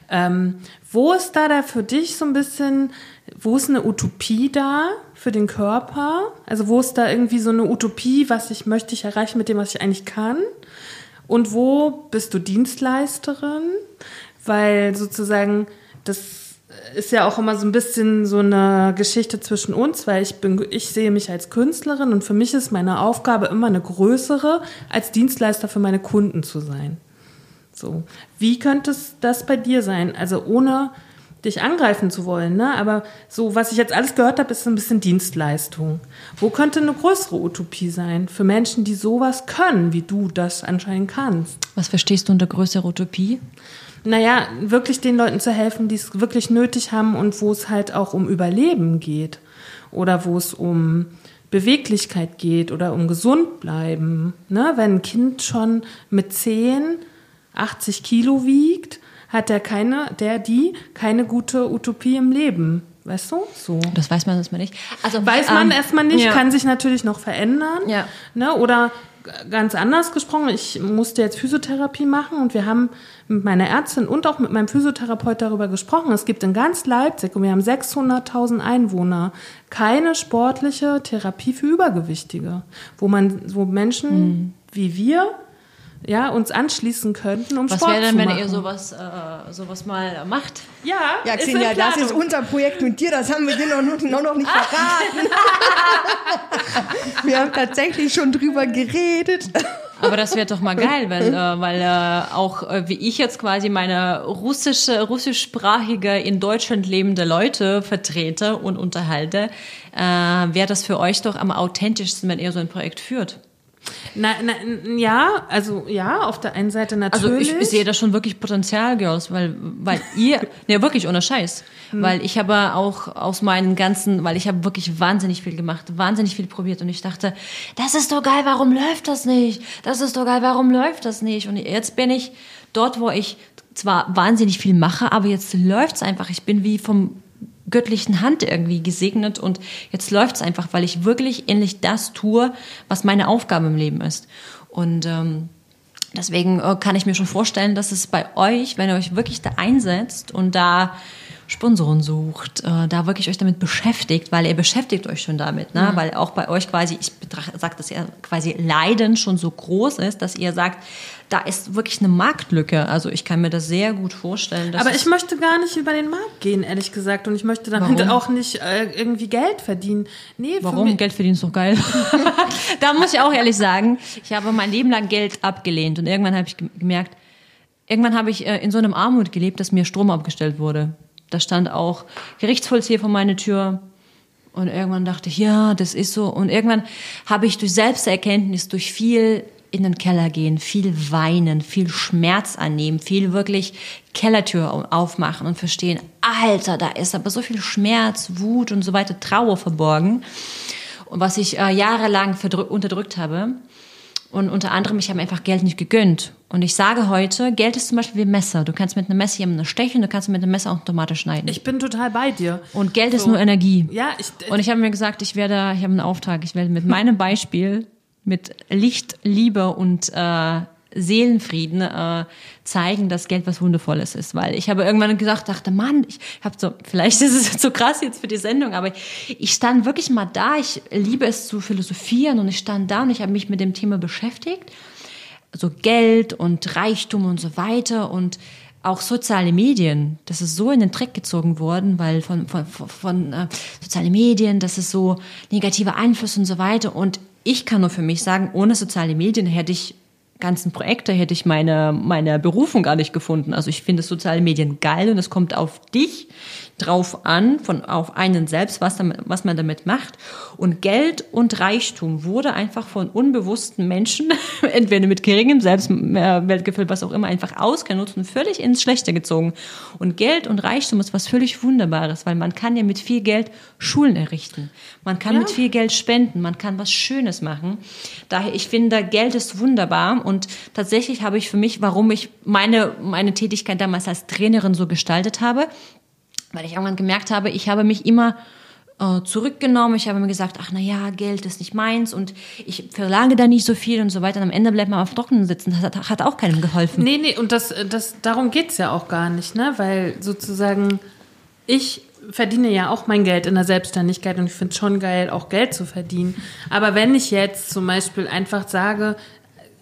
Ähm, wo ist da da für dich so ein bisschen, wo ist eine Utopie da für den Körper? Also wo ist da irgendwie so eine Utopie, was ich möchte ich erreichen mit dem, was ich eigentlich kann? Und wo bist du Dienstleisterin? Weil sozusagen das ist ja auch immer so ein bisschen so eine Geschichte zwischen uns, weil ich bin, ich sehe mich als Künstlerin und für mich ist meine Aufgabe immer eine größere, als Dienstleister für meine Kunden zu sein. So. Wie könnte es das bei dir sein? Also ohne dich angreifen zu wollen, ne? Aber so, was ich jetzt alles gehört habe, ist so ein bisschen Dienstleistung. Wo könnte eine größere Utopie sein für Menschen, die sowas können, wie du das anscheinend kannst? Was verstehst du unter größere Utopie? naja, wirklich den Leuten zu helfen, die es wirklich nötig haben und wo es halt auch um Überleben geht oder wo es um Beweglichkeit geht oder um gesund bleiben. Ne? Wenn ein Kind schon mit 10 80 Kilo wiegt, hat der keine, der die keine gute Utopie im Leben. Weißt du? So. Das weiß man erstmal nicht. Also weiß man ähm, erstmal nicht, ja. kann sich natürlich noch verändern. Ja. Ne? Oder ganz anders gesprochen, ich musste jetzt Physiotherapie machen und wir haben mit meiner Ärztin und auch mit meinem Physiotherapeut darüber gesprochen. Es gibt in ganz Leipzig, und wir haben 600.000 Einwohner, keine sportliche Therapie für Übergewichtige, wo man, wo Menschen mhm. wie wir ja, uns anschließen könnten, um Was Sport wäre denn, zu wenn machen. ihr sowas, äh, sowas mal macht? Ja, Ja, ist Xenia, das ist unser Projekt mit dir, das haben wir dir noch, noch, noch nicht verraten. wir haben tatsächlich schon drüber geredet. Aber das wäre doch mal geil, wenn, äh, weil äh, auch äh, wie ich jetzt quasi meine russische, russischsprachige in Deutschland lebende Leute vertrete und unterhalte, äh, wäre das für euch doch am authentischsten, wenn ihr so ein Projekt führt. Na, na, ja, also ja, auf der einen Seite Also natürlich. ich sehe da schon wirklich Potenzial, Girls, weil, weil [LAUGHS] ihr, ne wirklich ohne Scheiß, weil ich habe auch aus meinen ganzen, weil ich habe wirklich wahnsinnig viel gemacht, wahnsinnig viel probiert und ich dachte, das ist doch geil, warum läuft das nicht? Das ist doch geil, warum läuft das nicht? Und jetzt bin ich dort, wo ich zwar wahnsinnig viel mache, aber jetzt läuft's einfach. Ich bin wie vom göttlichen Hand irgendwie gesegnet und jetzt läuft's einfach, weil ich wirklich endlich das tue, was meine Aufgabe im Leben ist. Und ähm, deswegen äh, kann ich mir schon vorstellen, dass es bei euch, wenn ihr euch wirklich da einsetzt und da Sponsoren sucht, äh, da wirklich euch damit beschäftigt, weil ihr beschäftigt euch schon damit, ne? weil auch bei euch quasi, ich sage, dass ihr quasi Leiden schon so groß ist, dass ihr sagt, da ist wirklich eine Marktlücke. Also ich kann mir das sehr gut vorstellen. Aber ich möchte gar nicht über den Markt gehen, ehrlich gesagt. Und ich möchte damit Warum? auch nicht äh, irgendwie Geld verdienen. Nee, Warum? Geld verdienen ist doch geil. [LAUGHS] da muss ich auch ehrlich sagen, ich habe mein Leben lang Geld abgelehnt und irgendwann habe ich gem- gemerkt, irgendwann habe ich äh, in so einem Armut gelebt, dass mir Strom abgestellt wurde. Da stand auch Gerichtsvollzieher vor meine Tür. Und irgendwann dachte ich, ja, das ist so. Und irgendwann habe ich durch Selbsterkenntnis, durch viel in den Keller gehen, viel weinen, viel Schmerz annehmen, viel wirklich Kellertür au- aufmachen und verstehen, Alter, da ist aber so viel Schmerz, Wut und so weiter, Trauer verborgen. Und was ich äh, jahrelang unterdrückt habe. Und unter anderem, ich habe einfach Geld nicht gegönnt. Und ich sage heute, Geld ist zum Beispiel wie Messer. Du kannst mit einem Messer jemanden stechen, du kannst mit einem Messer auch Tomate schneiden. ich bin total bei dir. und Geld ist So. nur Energie. Ja, ich, Und ich habe mir gesagt, ich werde, ich habe einen Auftrag, ich werde mit meinem [LAUGHS] Beispiel, mit Licht, Liebe und äh, Seelenfrieden äh, zeigen, dass Geld was Wundervolles ist. Weil ich habe irgendwann gesagt, dachte, Mann, ich habe so, vielleicht ist es [LAUGHS] zu krass jetzt für die Sendung, aber ich stand wirklich mal da, ich liebe es zu philosophieren und ich stand da und ich habe mich mit dem Thema beschäftigt. So Geld und Reichtum und so weiter und auch soziale Medien, das ist so in den Dreck gezogen worden, weil von, von, von, von äh, soziale Medien, das ist so negative Einfluss und so weiter. Und ich kann nur für mich sagen, ohne soziale Medien hätte ich ganzen Projekte, hätte ich meine, meine Berufung gar nicht gefunden. Also ich finde soziale Medien geil und es kommt auf dich, drauf an, von auf einen selbst, was, damit, was man damit macht. Und Geld und Reichtum wurde einfach von unbewussten Menschen, [LAUGHS] entweder mit geringem Selbstwertgefühl, was auch immer, einfach ausgenutzt und völlig ins Schlechte gezogen. Und Geld und Reichtum ist was völlig Wunderbares, weil man kann ja mit viel Geld Schulen errichten. Man kann ja. mit viel Geld spenden, man kann was Schönes machen. Daher, ich finde, Geld ist wunderbar und tatsächlich habe ich für mich, warum ich meine, meine Tätigkeit damals als Trainerin so gestaltet habe, weil ich irgendwann gemerkt habe, ich habe mich immer äh, zurückgenommen. Ich habe mir gesagt, ach na ja, Geld ist nicht meins und ich verlange da nicht so viel und so weiter. Und am Ende bleibt man auf Trockenen sitzen. Das hat, hat auch keinem geholfen. Nee, nee, und das, das, darum geht's ja auch gar nicht, ne? Weil sozusagen ich verdiene ja auch mein Geld in der Selbstständigkeit und ich finde es schon geil, auch Geld zu verdienen. Aber wenn ich jetzt zum Beispiel einfach sage,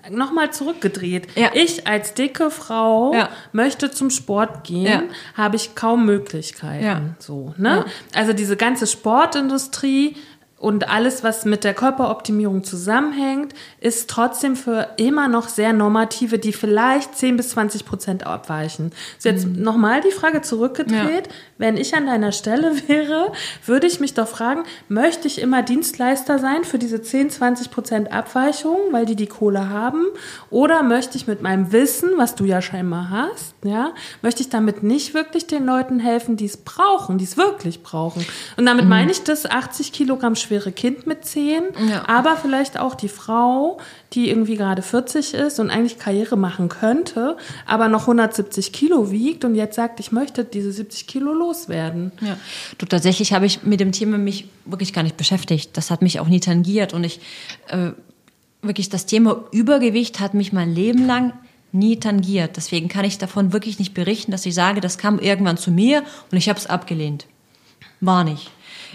nochmal zurückgedreht. Ja. Ich als dicke Frau ja. möchte zum Sport gehen, ja. habe ich kaum Möglichkeiten. So, ne? Also diese ganze Sportindustrie und alles, was mit der Körperoptimierung zusammenhängt, ist trotzdem für immer noch sehr normative, die vielleicht 10 bis 20 Prozent abweichen. So jetzt mhm. nochmal die Frage zurückgedreht. Ja. Wenn ich an deiner Stelle [LAUGHS] wäre, würde ich mich doch fragen, möchte ich immer Dienstleister sein für diese 10, 20 Prozent Abweichung, weil die die Kohle haben? Oder möchte ich mit meinem Wissen, was du ja scheinbar hast, ja, möchte ich damit nicht wirklich den Leuten helfen, die es brauchen, die es wirklich brauchen? Und damit mhm. meine ich das 80 Kilogramm schwere Kind mit 10, ja. aber vielleicht auch die Frau, die irgendwie gerade 40 ist und eigentlich Karriere machen könnte, aber noch 170 Kilo wiegt und jetzt sagt, ich möchte diese 70 Kilo loswerden. Ja, du, tatsächlich habe ich mit dem Thema mich wirklich gar nicht beschäftigt. Das hat mich auch nie tangiert und ich, äh, wirklich das Thema Übergewicht hat mich mein Leben lang nie tangiert. Deswegen kann ich davon wirklich nicht berichten, dass ich sage, das kam irgendwann zu mir und ich habe es abgelehnt. War nicht.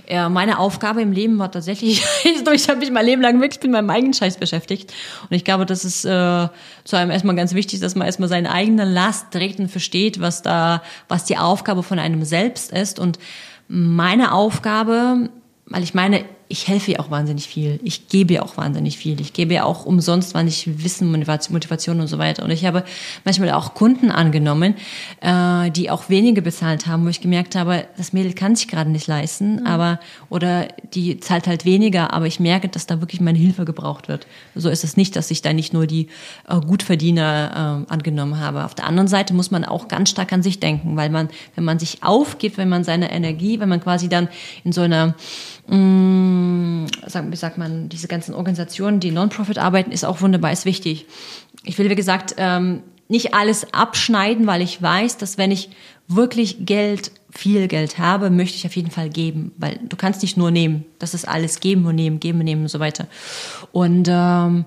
Ja, meine Aufgabe im Leben war tatsächlich, [LAUGHS] ich habe mich mein Leben lang wirklich mit meinem eigenen Scheiß beschäftigt. Und ich glaube, das ist äh, zu einem erstmal ganz wichtig, dass man erstmal seine eigene Last trägt und versteht, was da, was die Aufgabe von einem selbst ist. Und meine Aufgabe, weil ich meine, ich helfe ja auch wahnsinnig viel. Ich gebe ja auch wahnsinnig viel. Ich gebe ja auch umsonst wahnsinnig Wissen, Motivation und so weiter. Und ich habe manchmal auch Kunden angenommen, äh, die auch wenige bezahlt haben, wo ich gemerkt habe, das Mädel kann sich gerade nicht leisten, mhm. aber oder die zahlt halt weniger, aber ich merke, dass da wirklich meine Hilfe gebraucht wird. So ist es nicht, dass ich da nicht nur die äh, Gutverdiener äh, angenommen habe. Auf der anderen Seite muss man auch ganz stark an sich denken, weil man, wenn man sich aufgibt, wenn man seine Energie, wenn man quasi dann in so einer mh, mm, wie sagt man, diese ganzen Organisationen, die Non-Profit arbeiten, ist auch wunderbar, ist wichtig. Ich will, wie gesagt, ähm, nicht alles abschneiden, weil ich weiß, dass wenn ich wirklich Geld, viel Geld habe, möchte ich auf jeden Fall geben, weil du kannst nicht nur nehmen. Das ist alles geben und nehmen, geben und nehmen und so weiter. Und ähm,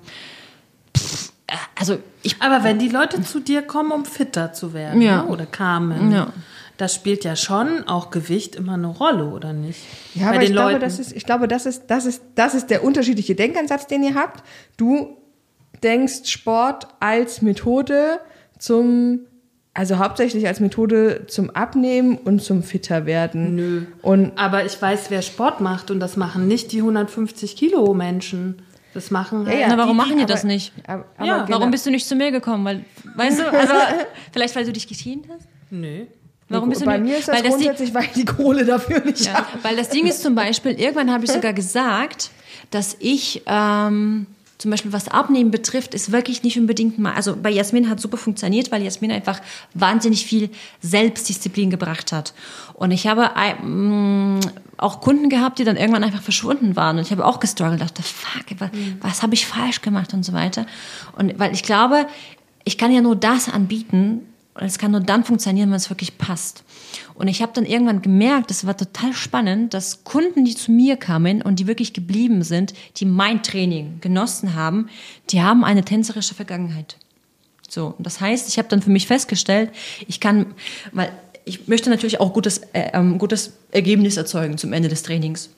pff, also ich. Aber wenn die Leute zu dir kommen, um fitter zu werden, ja. ne? oder kamen. Ja das spielt ja schon auch Gewicht immer eine Rolle, oder nicht? Ja, Bei aber ich Leuten. glaube, das ist, ich glaube, das ist, das ist, das ist der unterschiedliche Denkansatz, den ihr habt. Du denkst Sport als Methode zum, also hauptsächlich als Methode zum Abnehmen und zum fitter werden. Nö. Und aber ich weiß, wer Sport macht und das machen nicht die 150 Kilo Menschen. Das machen halt. Ja, ja, Na, warum die, machen die, das nicht? Aber, aber ja, genau. warum bist du nicht zu mir gekommen? Weil, weißt du, [LAUGHS] also, vielleicht weil du dich geschient hast? Nö. Warum bist du Bei mir ist das weil grundsätzlich, das weil ich die Kohle dafür nicht ja, habe. Weil das Ding ist zum Beispiel, irgendwann habe ich sogar gesagt, dass ich ähm, zum Beispiel was Abnehmen betrifft, ist wirklich nicht unbedingt mal, also bei Jasmin hat super funktioniert, weil Jasmin einfach wahnsinnig viel Selbstdisziplin gebracht hat. Und ich habe ähm, auch Kunden gehabt, die dann irgendwann einfach verschwunden waren. Und ich habe auch gestruggelt, dachte, fuck, was, mhm. was habe ich falsch gemacht und so weiter. Und weil ich glaube, ich kann ja nur das anbieten, es kann nur dann funktionieren, wenn es wirklich passt. Und ich habe dann irgendwann gemerkt, es war total spannend, dass Kunden, die zu mir kamen und die wirklich geblieben sind, die mein Training genossen haben, die haben eine tänzerische Vergangenheit. So, das heißt, ich habe dann für mich festgestellt, ich kann, weil ich möchte natürlich auch gutes, äh, ähm, gutes Ergebnis erzeugen zum Ende des Trainings.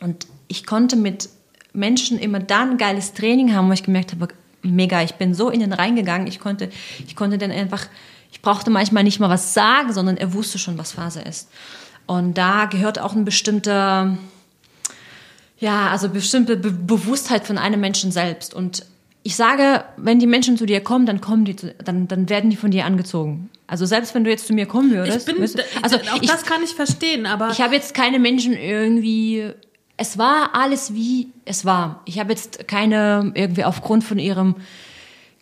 Und ich konnte mit Menschen immer dann ein geiles Training haben, wo ich gemerkt habe, mega, ich bin so in den reingegangen, ich konnte, ich konnte dann einfach ich brauchte manchmal nicht mal was sagen, sondern er wusste schon, was Phase ist. Und da gehört auch ein bestimmter, ja, also bestimmte Be Bewusstheit von einem Menschen selbst. Und ich sage, wenn die Menschen zu dir kommen, dann kommen die, zu, dann, dann werden die von dir angezogen. Also selbst wenn du jetzt zu mir kommen würdest. Ich bin, also also auch ich, das kann ich verstehen, aber ich habe jetzt keine Menschen irgendwie. Es war alles wie es war. Ich habe jetzt keine irgendwie aufgrund von ihrem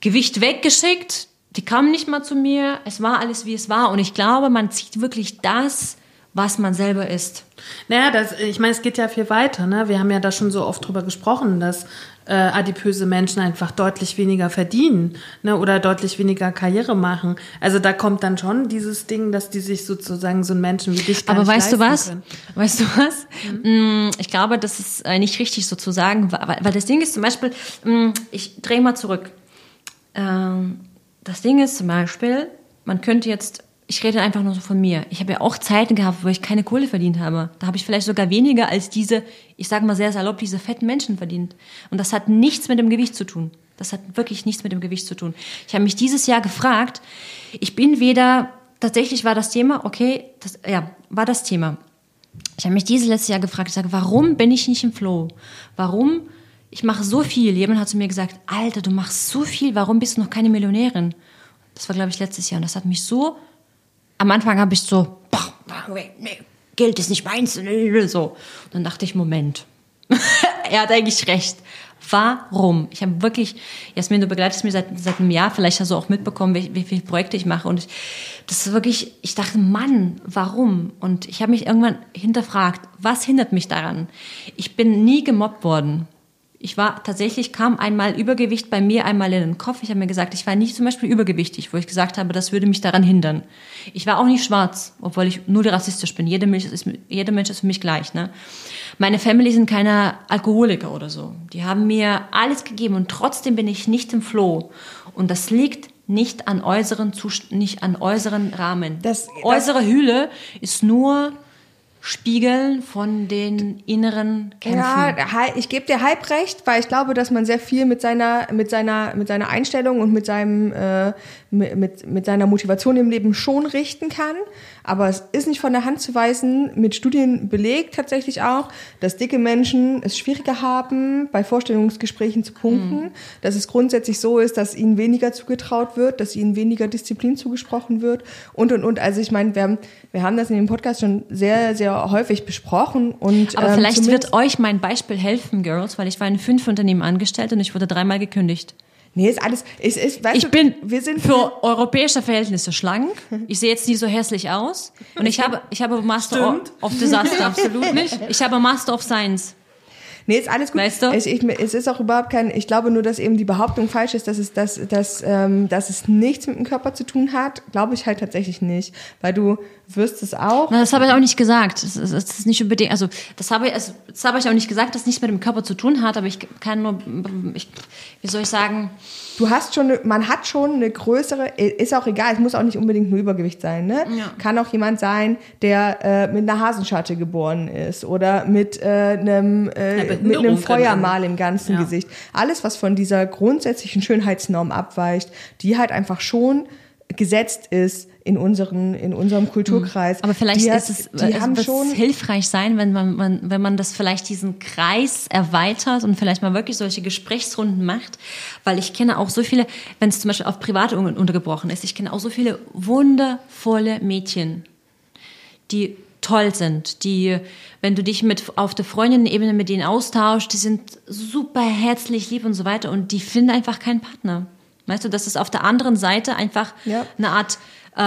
Gewicht weggeschickt. Die kamen nicht mal zu mir. Es war alles wie es war. Und ich glaube, man zieht wirklich das, was man selber ist. Naja, das, ich meine, es geht ja viel weiter. Ne? Wir haben ja da schon so oft drüber gesprochen, dass äh, adipöse Menschen einfach deutlich weniger verdienen ne? oder deutlich weniger Karriere machen. Also da kommt dann schon dieses Ding, dass die sich sozusagen so einen Menschen wie dich gar Aber weißt du was? Können. Weißt du was? Mm, Ich glaube, das ist äh, nicht richtig so zu sagen, weil weil das Ding ist zum Beispiel, mm, ich drehe mal zurück. Ähm, Das Ding ist zum Beispiel, man könnte jetzt, ich rede einfach nur so von mir. Ich habe ja auch Zeiten gehabt, wo ich keine Kohle verdient habe. Da habe ich vielleicht sogar weniger als diese, ich sage mal sehr salopp, diese fetten Menschen verdient. Und das hat nichts mit dem Gewicht zu tun. Das hat wirklich nichts mit dem Gewicht zu tun. Ich habe mich dieses Jahr gefragt, ich bin weder, tatsächlich war das Thema, okay, das, ja, war das Thema. Ich habe mich dieses letzte Jahr gefragt, ich sage, warum bin ich nicht im Flow? Warum? Ich mache so viel. Jemand hat zu mir gesagt, Alter, du machst so viel, warum bist du noch keine Millionärin? Das war, glaube ich, letztes Jahr. Und das hat mich so, am Anfang habe ich so, boah, nee, Geld ist nicht meins, so. Und dann dachte ich, Moment, [LAUGHS] er hat eigentlich recht. Warum? Ich habe wirklich, Jasmin, du begleitest mich seit, seit einem Jahr, vielleicht hast du auch mitbekommen, wie, wie viele Projekte ich mache. Und ich, das ist wirklich, ich dachte, Mann, warum? Und ich habe mich irgendwann hinterfragt, was hindert mich daran? Ich bin nie gemobbt worden. Ich war tatsächlich, kam einmal Übergewicht bei mir einmal in den Kopf. Ich habe mir gesagt, ich war nicht zum Beispiel übergewichtig, wo ich gesagt habe, das würde mich daran hindern. Ich war auch nicht schwarz, obwohl ich nur rassistisch bin. Jeder Mensch ist, jeder Mensch ist für mich gleich. Ne? Meine Family sind keine Alkoholiker oder so. Die haben mir alles gegeben und trotzdem bin ich nicht im Flow. Und das liegt nicht an äußeren Zust nicht an äußeren Rahmen. Das- das- Äußere Hülle ist nur Spiegeln von den inneren Kämpfen. Ja, ich gebe dir halb recht, weil ich glaube, dass man sehr viel mit seiner, mit seiner, mit seiner Einstellung und mit seinem, äh, mit, mit seiner Motivation im Leben schon richten kann. Aber es ist nicht von der Hand zu weisen, mit Studien belegt tatsächlich auch, dass dicke Menschen es schwieriger haben, bei Vorstellungsgesprächen zu punkten, dass es grundsätzlich so ist, dass ihnen weniger zugetraut wird, dass ihnen weniger Disziplin zugesprochen wird und, und, und. Also ich meine, wir haben, wir haben das in dem Podcast schon sehr, sehr häufig besprochen und Aber ähm, vielleicht wird euch mein Beispiel helfen, Girls, weil ich war in fünf Unternehmen angestellt und ich wurde dreimal gekündigt. Nee, ist alles. Ist, ist, weißt Ich du, bin wir sind für europäische Verhältnisse schlank. Ich sehe jetzt nicht so hässlich aus. Und ich habe, ich habe Master of, of Disaster. Absolut nicht. Ich habe Master of Science. Nee, ist alles gut. Weißt du? Es, ich, es ist auch überhaupt kein. Ich glaube nur, dass eben die Behauptung falsch ist, dass es, dass, dass, ähm, dass es nichts mit dem Körper zu tun hat. Glaube ich halt tatsächlich nicht, weil du wirst es auch. Na, das habe ich auch nicht gesagt. Das ist, das ist nicht unbedingt, also das habe ich, also, das habe ich auch nicht gesagt, dass es nichts mit dem Körper zu tun hat, aber ich kann nur, ich, wie soll ich sagen, Du hast schon, man hat schon eine größere. Ist auch egal. Es muss auch nicht unbedingt nur Übergewicht sein. Ne? Ja. Kann auch jemand sein, der äh, mit einer Hasenschatte geboren ist oder mit äh, einem äh, mit einem Feuermal im ganzen Ja. Gesicht. Alles, was von dieser grundsätzlichen Schönheitsnorm abweicht, die halt einfach schon gesetzt ist in unseren in unserem Kulturkreis. Aber vielleicht die ist es, die es haben schon hilfreich sein, wenn man, man, wenn man das vielleicht diesen Kreis erweitert und vielleicht mal wirklich solche Gesprächsrunden macht, weil ich kenne auch so viele, wenn es zum Beispiel auf Private un- untergebrochen ist, ich kenne auch so viele wundervolle Mädchen, die toll sind, die, wenn du dich mit auf der Freundinnen-Ebene mit denen austauschst, die sind super herzlich lieb und so weiter und die finden einfach keinen Partner. Weißt du, das ist auf der anderen Seite einfach Ja. eine Art äh,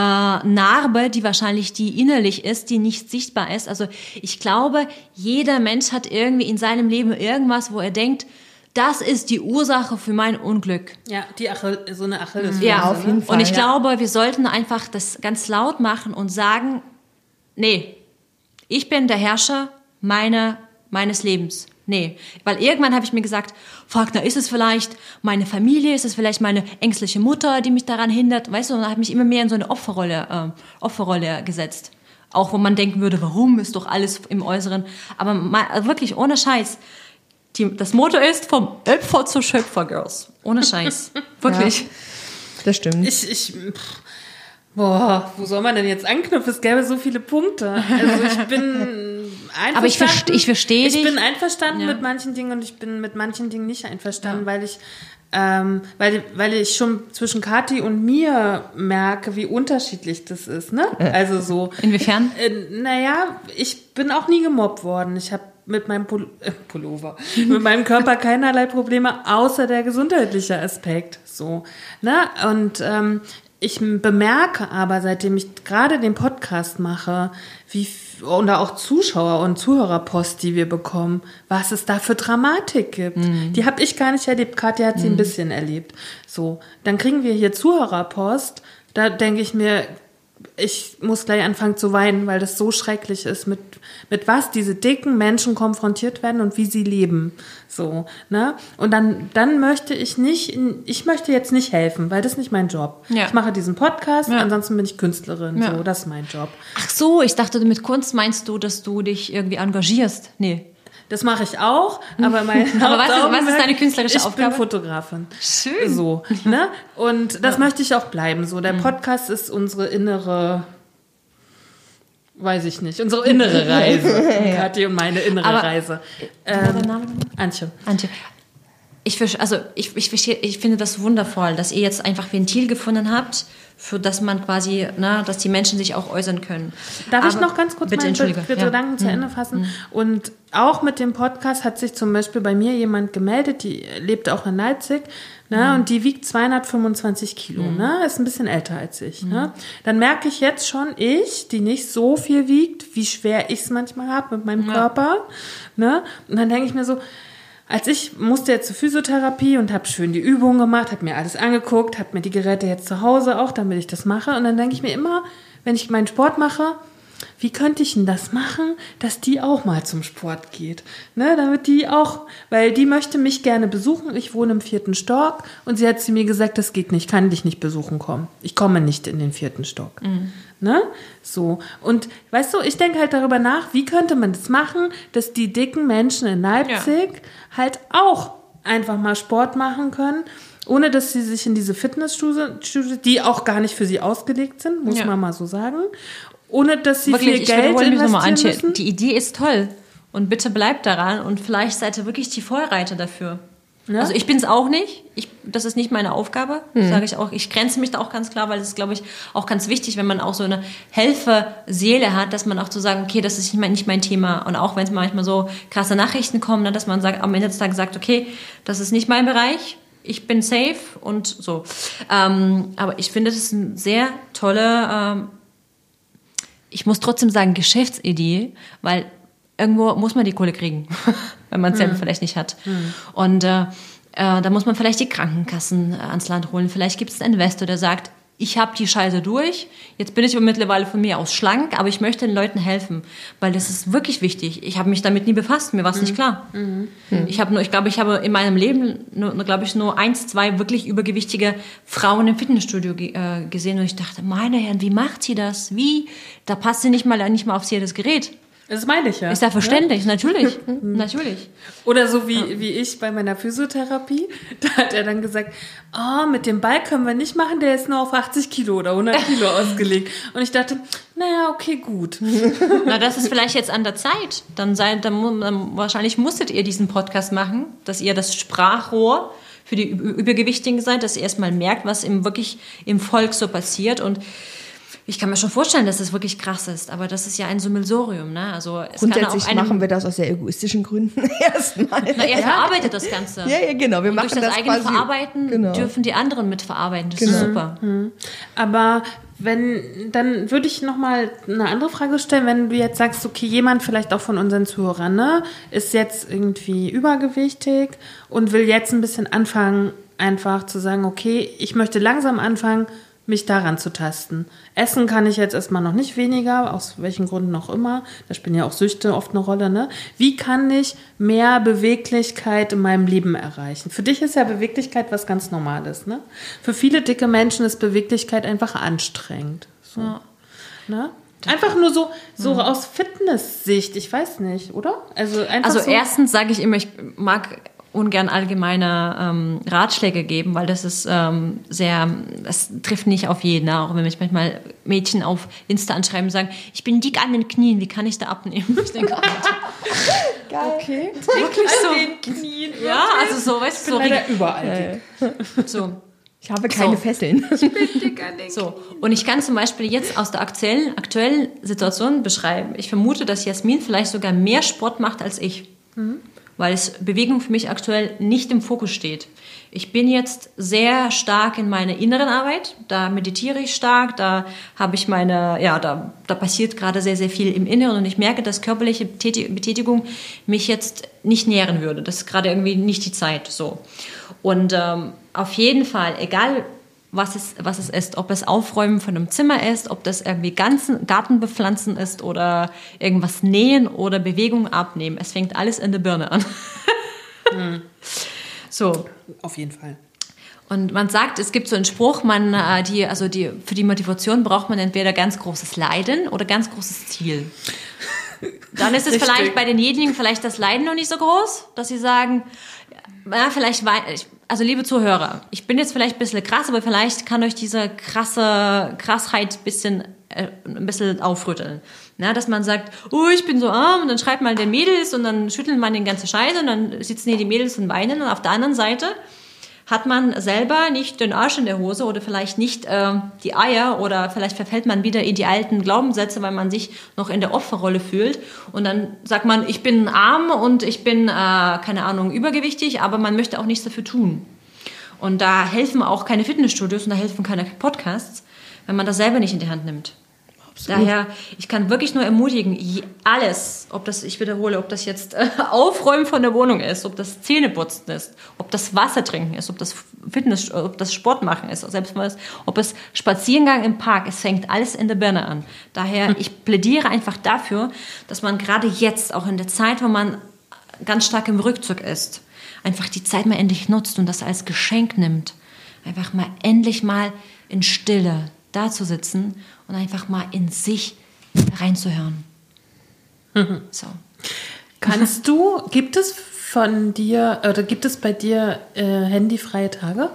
Narbe, die wahrscheinlich die innerlich ist, die nicht sichtbar ist. Also ich glaube, jeder Mensch hat irgendwie in seinem Leben irgendwas, wo er denkt, das ist die Ursache für mein Unglück. Ja, die Achill, so eine Achillesferse. Ja, auf jeden Fall, Und ich ja. glaube, wir sollten einfach das ganz laut machen und sagen, nee, ich bin der Herrscher meiner, meines Lebens. Nee, weil irgendwann habe ich mir gesagt, fuck, na ist es vielleicht meine Familie, ist es vielleicht meine ängstliche Mutter, die mich daran hindert, weißt du, und dann habe ich mich immer mehr in so eine Opferrolle, äh, Opferrolle gesetzt. Auch wo man denken würde, warum ist doch alles im Äußeren. Aber mal, wirklich ohne Scheiß. Die, das Motto ist vom Opfer zur Schöpfer, Girls. Ohne Scheiß. [LAUGHS] Wirklich. das stimmt. Ich, ich, pff, boah, wo soll man denn jetzt anknüpfen? Es gäbe so viele Punkte. Also ich bin einverstanden. Aber ich verste- ich verstehe Ich dich. bin einverstanden Ja. mit manchen Dingen und ich bin mit manchen Dingen nicht einverstanden, weil ich ähm, weil, weil ich schon zwischen Kathi und mir merke, wie unterschiedlich das ist, ne? Also so. Inwiefern? Äh, naja, ich bin auch nie gemobbt worden. Ich habe mit meinem Pul äh, Pullover, [LAUGHS] mit meinem Körper keinerlei Probleme, außer der gesundheitliche Aspekt. So, ne? Und ähm, ich bemerke aber, seitdem ich gerade den Podcast mache, wie oder auch Zuschauer und Zuhörerpost, die wir bekommen, was es da für Dramatik gibt. Die habe ich gar nicht erlebt. Katja hat sie ein bisschen erlebt. So, dann kriegen wir hier Zuhörerpost. Da denke ich mir, ich muss gleich anfangen zu weinen, weil das so schrecklich ist, mit, mit was diese dicken Menschen konfrontiert werden und wie sie leben. So, ne? Und dann, dann möchte ich nicht, ich möchte jetzt nicht helfen, weil das ist nicht mein Job. Ja. Ich mache diesen Podcast, Ja. ansonsten bin ich Künstlerin. Ja. So, das ist mein Job. Ach so, ich dachte, mit Kunst meinst du, dass du dich irgendwie engagierst. Nee. Das mache ich auch, aber mein [LAUGHS] Aber was ist- was ist deine künstlerische ich Aufgabe? Ich bin Fotografin. Schön. So, ne? Und das möchte ich auch bleiben. So, der Podcast ist unsere innere, weiß ich nicht, unsere innere Reise. [LAUGHS] Kathi und meine innere Aber- Reise. Ähm, dein Name? Antje. Antje. Ich, also ich, ich, ich finde das wundervoll, dass ihr jetzt einfach Ventil gefunden habt, für das man quasi, na, dass die Menschen sich auch äußern können. Darf ich Aber- noch ganz kurz bitte, meinen. Be- Ja. Gedanken zu Ende fassen? Und auch mit dem Podcast hat sich zum Beispiel bei mir jemand gemeldet, die lebt auch in Leipzig, ne, und die wiegt 225 Kilo, ne, ist ein bisschen älter als ich, ne. Dann merke ich jetzt schon, ich, die nicht so viel wiegt, wie schwer ich es manchmal habe mit meinem Körper, ne. Und dann denke ich mir so, als ich musste jetzt zur Physiotherapie und habe schön die Übungen gemacht, habe mir alles angeguckt, habe mir die Geräte jetzt zu Hause auch, damit ich das mache. Und dann denke ich mir immer, wenn ich meinen Sport mache, wie könnte ich denn das machen, dass die auch mal zum Sport geht? Ne, damit die auch, weil die möchte mich gerne besuchen. Ich wohne im vierten Stock und sie hat zu mir gesagt, das geht nicht, ich kann dich nicht besuchen kommen. Ich komme nicht in den vierten Stock. Ne? So. Und weißt du, ich denke halt darüber nach, wie könnte man das machen, dass die dicken Menschen in Leipzig halt auch einfach mal Sport machen können, ohne dass sie sich in diese Fitnessstudio, Studio- die auch gar nicht für sie ausgelegt sind, muss Ja. man mal so sagen, ohne dass sie Wirklich, viel ich Geld investieren Antje. müssen. Die Idee ist toll. Und bitte bleibt daran und vielleicht seid ihr wirklich die Vorreiter dafür. Ja. Also ich bin es auch nicht. Ich, das ist nicht meine Aufgabe, sage ich auch. Ich grenze mich da auch ganz klar, weil es ist, glaube ich, auch ganz wichtig, wenn man auch so eine Helferseele hat, dass man auch zu sagen, okay, das ist nicht mein, nicht mein Thema. Und auch wenn es manchmal so krasse Nachrichten kommen, ne, dass man sagt, am Ende des Tages sagt, okay, das ist nicht mein Bereich. Ich bin safe und so. Ähm, aber ich finde, das ist eine sehr tolle ähm, ich muss trotzdem sagen, Geschäftsidee, weil irgendwo muss man die Kohle kriegen, [LAUGHS] wenn man es selber vielleicht nicht hat. Und äh, äh, da muss man vielleicht die Krankenkassen äh, ans Land holen. Vielleicht gibt es einen Investor, der sagt, ich habe die Scheiße durch, jetzt bin ich aber mittlerweile von mir aus schlank, aber ich möchte den Leuten helfen, weil das ist wirklich wichtig. Ich habe mich damit nie befasst, mir war es nicht klar. Ich habe nur, ich glaube, ich habe in meinem Leben nur, glaube ich, nur eins, zwei wirklich übergewichtige Frauen im Fitnessstudio äh, gesehen und ich dachte, meine Herren, wie macht sie das? Wie? Da passt sie nicht mal nicht mal aufs jedes Gerät. Das meine ich ja. Ist ja verständlich, natürlich, [LAUGHS] natürlich. Oder so wie, wie ich bei meiner Physiotherapie, [LAUGHS] da hat er dann gesagt, oh, mit dem Ball können wir nicht machen, der ist nur auf 80 Kilo oder 100 Kilo [LAUGHS] ausgelegt. Und ich dachte, naja, okay, gut. Na, das ist vielleicht jetzt an der Zeit. Dann, seid, dann, dann wahrscheinlich musstet ihr diesen Podcast machen, dass ihr das Sprachrohr für die Übergewichtigen seid, dass ihr erstmal merkt, was im wirklich im Volk so passiert und ich kann mir schon vorstellen, dass das wirklich krass ist, aber das ist ja ein Summelsorium, ne? Also es kann Grundsätzlich auch einem, machen wir das aus sehr egoistischen Gründen [LAUGHS] erstmal. Na, er verarbeitet das Ganze. Ja, ja, genau. Wir und machen durch das, das eigene quasi- Verarbeiten genau. dürfen die anderen mitverarbeiten. Das ist Genau. super. Aber wenn, dann würde ich noch mal eine andere Frage stellen, wenn du jetzt sagst, okay, jemand vielleicht auch von unseren Zuhörern, ne, ist jetzt irgendwie übergewichtig und will jetzt ein bisschen anfangen, einfach zu sagen, okay, ich möchte langsam anfangen, mich daran zu tasten. Essen kann ich jetzt erstmal noch nicht weniger, aus welchen Gründen auch immer. Da spielen ja auch Süchte oft eine Rolle, ne? Wie kann ich mehr Beweglichkeit in meinem Leben erreichen? Für dich ist ja Beweglichkeit was ganz Normales, ne? Für viele dicke Menschen ist Beweglichkeit einfach anstrengend. So. Ne? Einfach nur so, so aus Fitnesssicht, ich weiß nicht, oder? Also einfach Also so, erstens sage ich immer, ich mag ungern allgemeine ähm, Ratschläge geben, weil das ist ähm, sehr, das trifft nicht auf jeden. Auch wenn mich manchmal Mädchen auf Insta anschreiben und sagen, ich bin dick an den Knien, wie kann ich da abnehmen? [LAUGHS] Ich denke, oh, [LAUGHS] Geil. Okay. wirklich so. Den Knien. Ja, also so, weißt du, so, Leider überall. so. Ich habe keine So. Fesseln. [LAUGHS] So, und ich kann zum Beispiel jetzt aus der aktuellen, aktuellen Situation beschreiben. Ich vermute, dass Jasmin vielleicht sogar mehr Sport macht als ich, weil es Bewegung für mich aktuell nicht im Fokus steht. Ich bin jetzt sehr stark in meiner inneren Arbeit. Da meditiere ich stark, da habe ich meine, ja, da, da passiert gerade sehr, sehr viel im Inneren und ich merke, dass körperliche Betäti- Betätigung mich jetzt nicht nähren würde. Das ist gerade irgendwie nicht die Zeit. So. Und ähm, auf jeden Fall, egal was es, was es ist, ob es Aufräumen von einem Zimmer ist, ob das irgendwie ganzen Garten bepflanzen ist oder irgendwas nähen oder Bewegung abnehmen. Es fängt alles in der Birne an. [LAUGHS] So. Auf jeden Fall. Und man sagt, es gibt so einen Spruch, man, äh, die, also die, für die Motivation braucht man entweder ganz großes Leiden oder ganz großes Ziel. Dann ist es Richtig. vielleicht bei denjenigen vielleicht das Leiden noch nicht so groß, dass sie sagen, ja, vielleicht, ich- also liebe Zuhörer, ich bin jetzt vielleicht ein bisschen krass, aber vielleicht kann euch diese krasse Krassheit ein bisschen, äh, ein bisschen aufrütteln. Na, dass man sagt, oh, ich bin so arm und dann schreibt man den Mädels und dann schüttelt man den ganze Scheiße und dann sitzen hier die Mädels und weinen und auf der anderen Seite hat man selber nicht den Arsch in der Hose oder vielleicht nicht äh, die Eier oder vielleicht verfällt man wieder in die alten Glaubenssätze, weil man sich noch in der Opferrolle fühlt und dann sagt man, ich bin arm und ich bin, äh, keine Ahnung, übergewichtig, aber man möchte auch nichts dafür tun. Und da helfen auch keine Fitnessstudios und da helfen keine Podcasts, wenn man das selber nicht in die Hand nimmt. Daher, ich kann wirklich nur ermutigen, alles, ob das, ich wiederhole, ob das jetzt äh, [LAUGHS] Aufräumen von der Wohnung ist, ob das Zähneputzen ist, ob das Wasser trinken ist, ob das Fitness, ob das Sport machen ist, selbst mal ob es Spaziergang im Park, es fängt alles in der Birne an. Daher, ich plädiere einfach dafür, dass man gerade jetzt, auch in der Zeit, wo man ganz stark im Rückzug ist, einfach die Zeit mal endlich nutzt und das als Geschenk nimmt. Einfach mal endlich mal in Stille da zu sitzen und einfach mal in sich reinzuhören. [LAUGHS] So. Kannst du, gibt es von dir, oder gibt es bei dir äh, handyfreie Tage?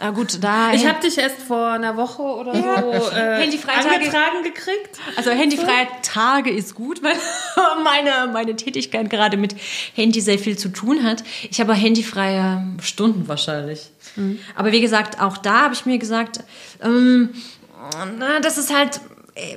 Na gut, da. Ich habe dich erst vor einer Woche oder so äh, Handyfreie Tage. angetragen gekriegt. Also handyfreie Tage ist gut, weil [LAUGHS] meine, meine Tätigkeit gerade mit Handy sehr viel zu tun hat. Ich habe handyfreie Stunden wahrscheinlich. Aber wie gesagt, auch da habe ich mir gesagt, ähm, na, das ist halt,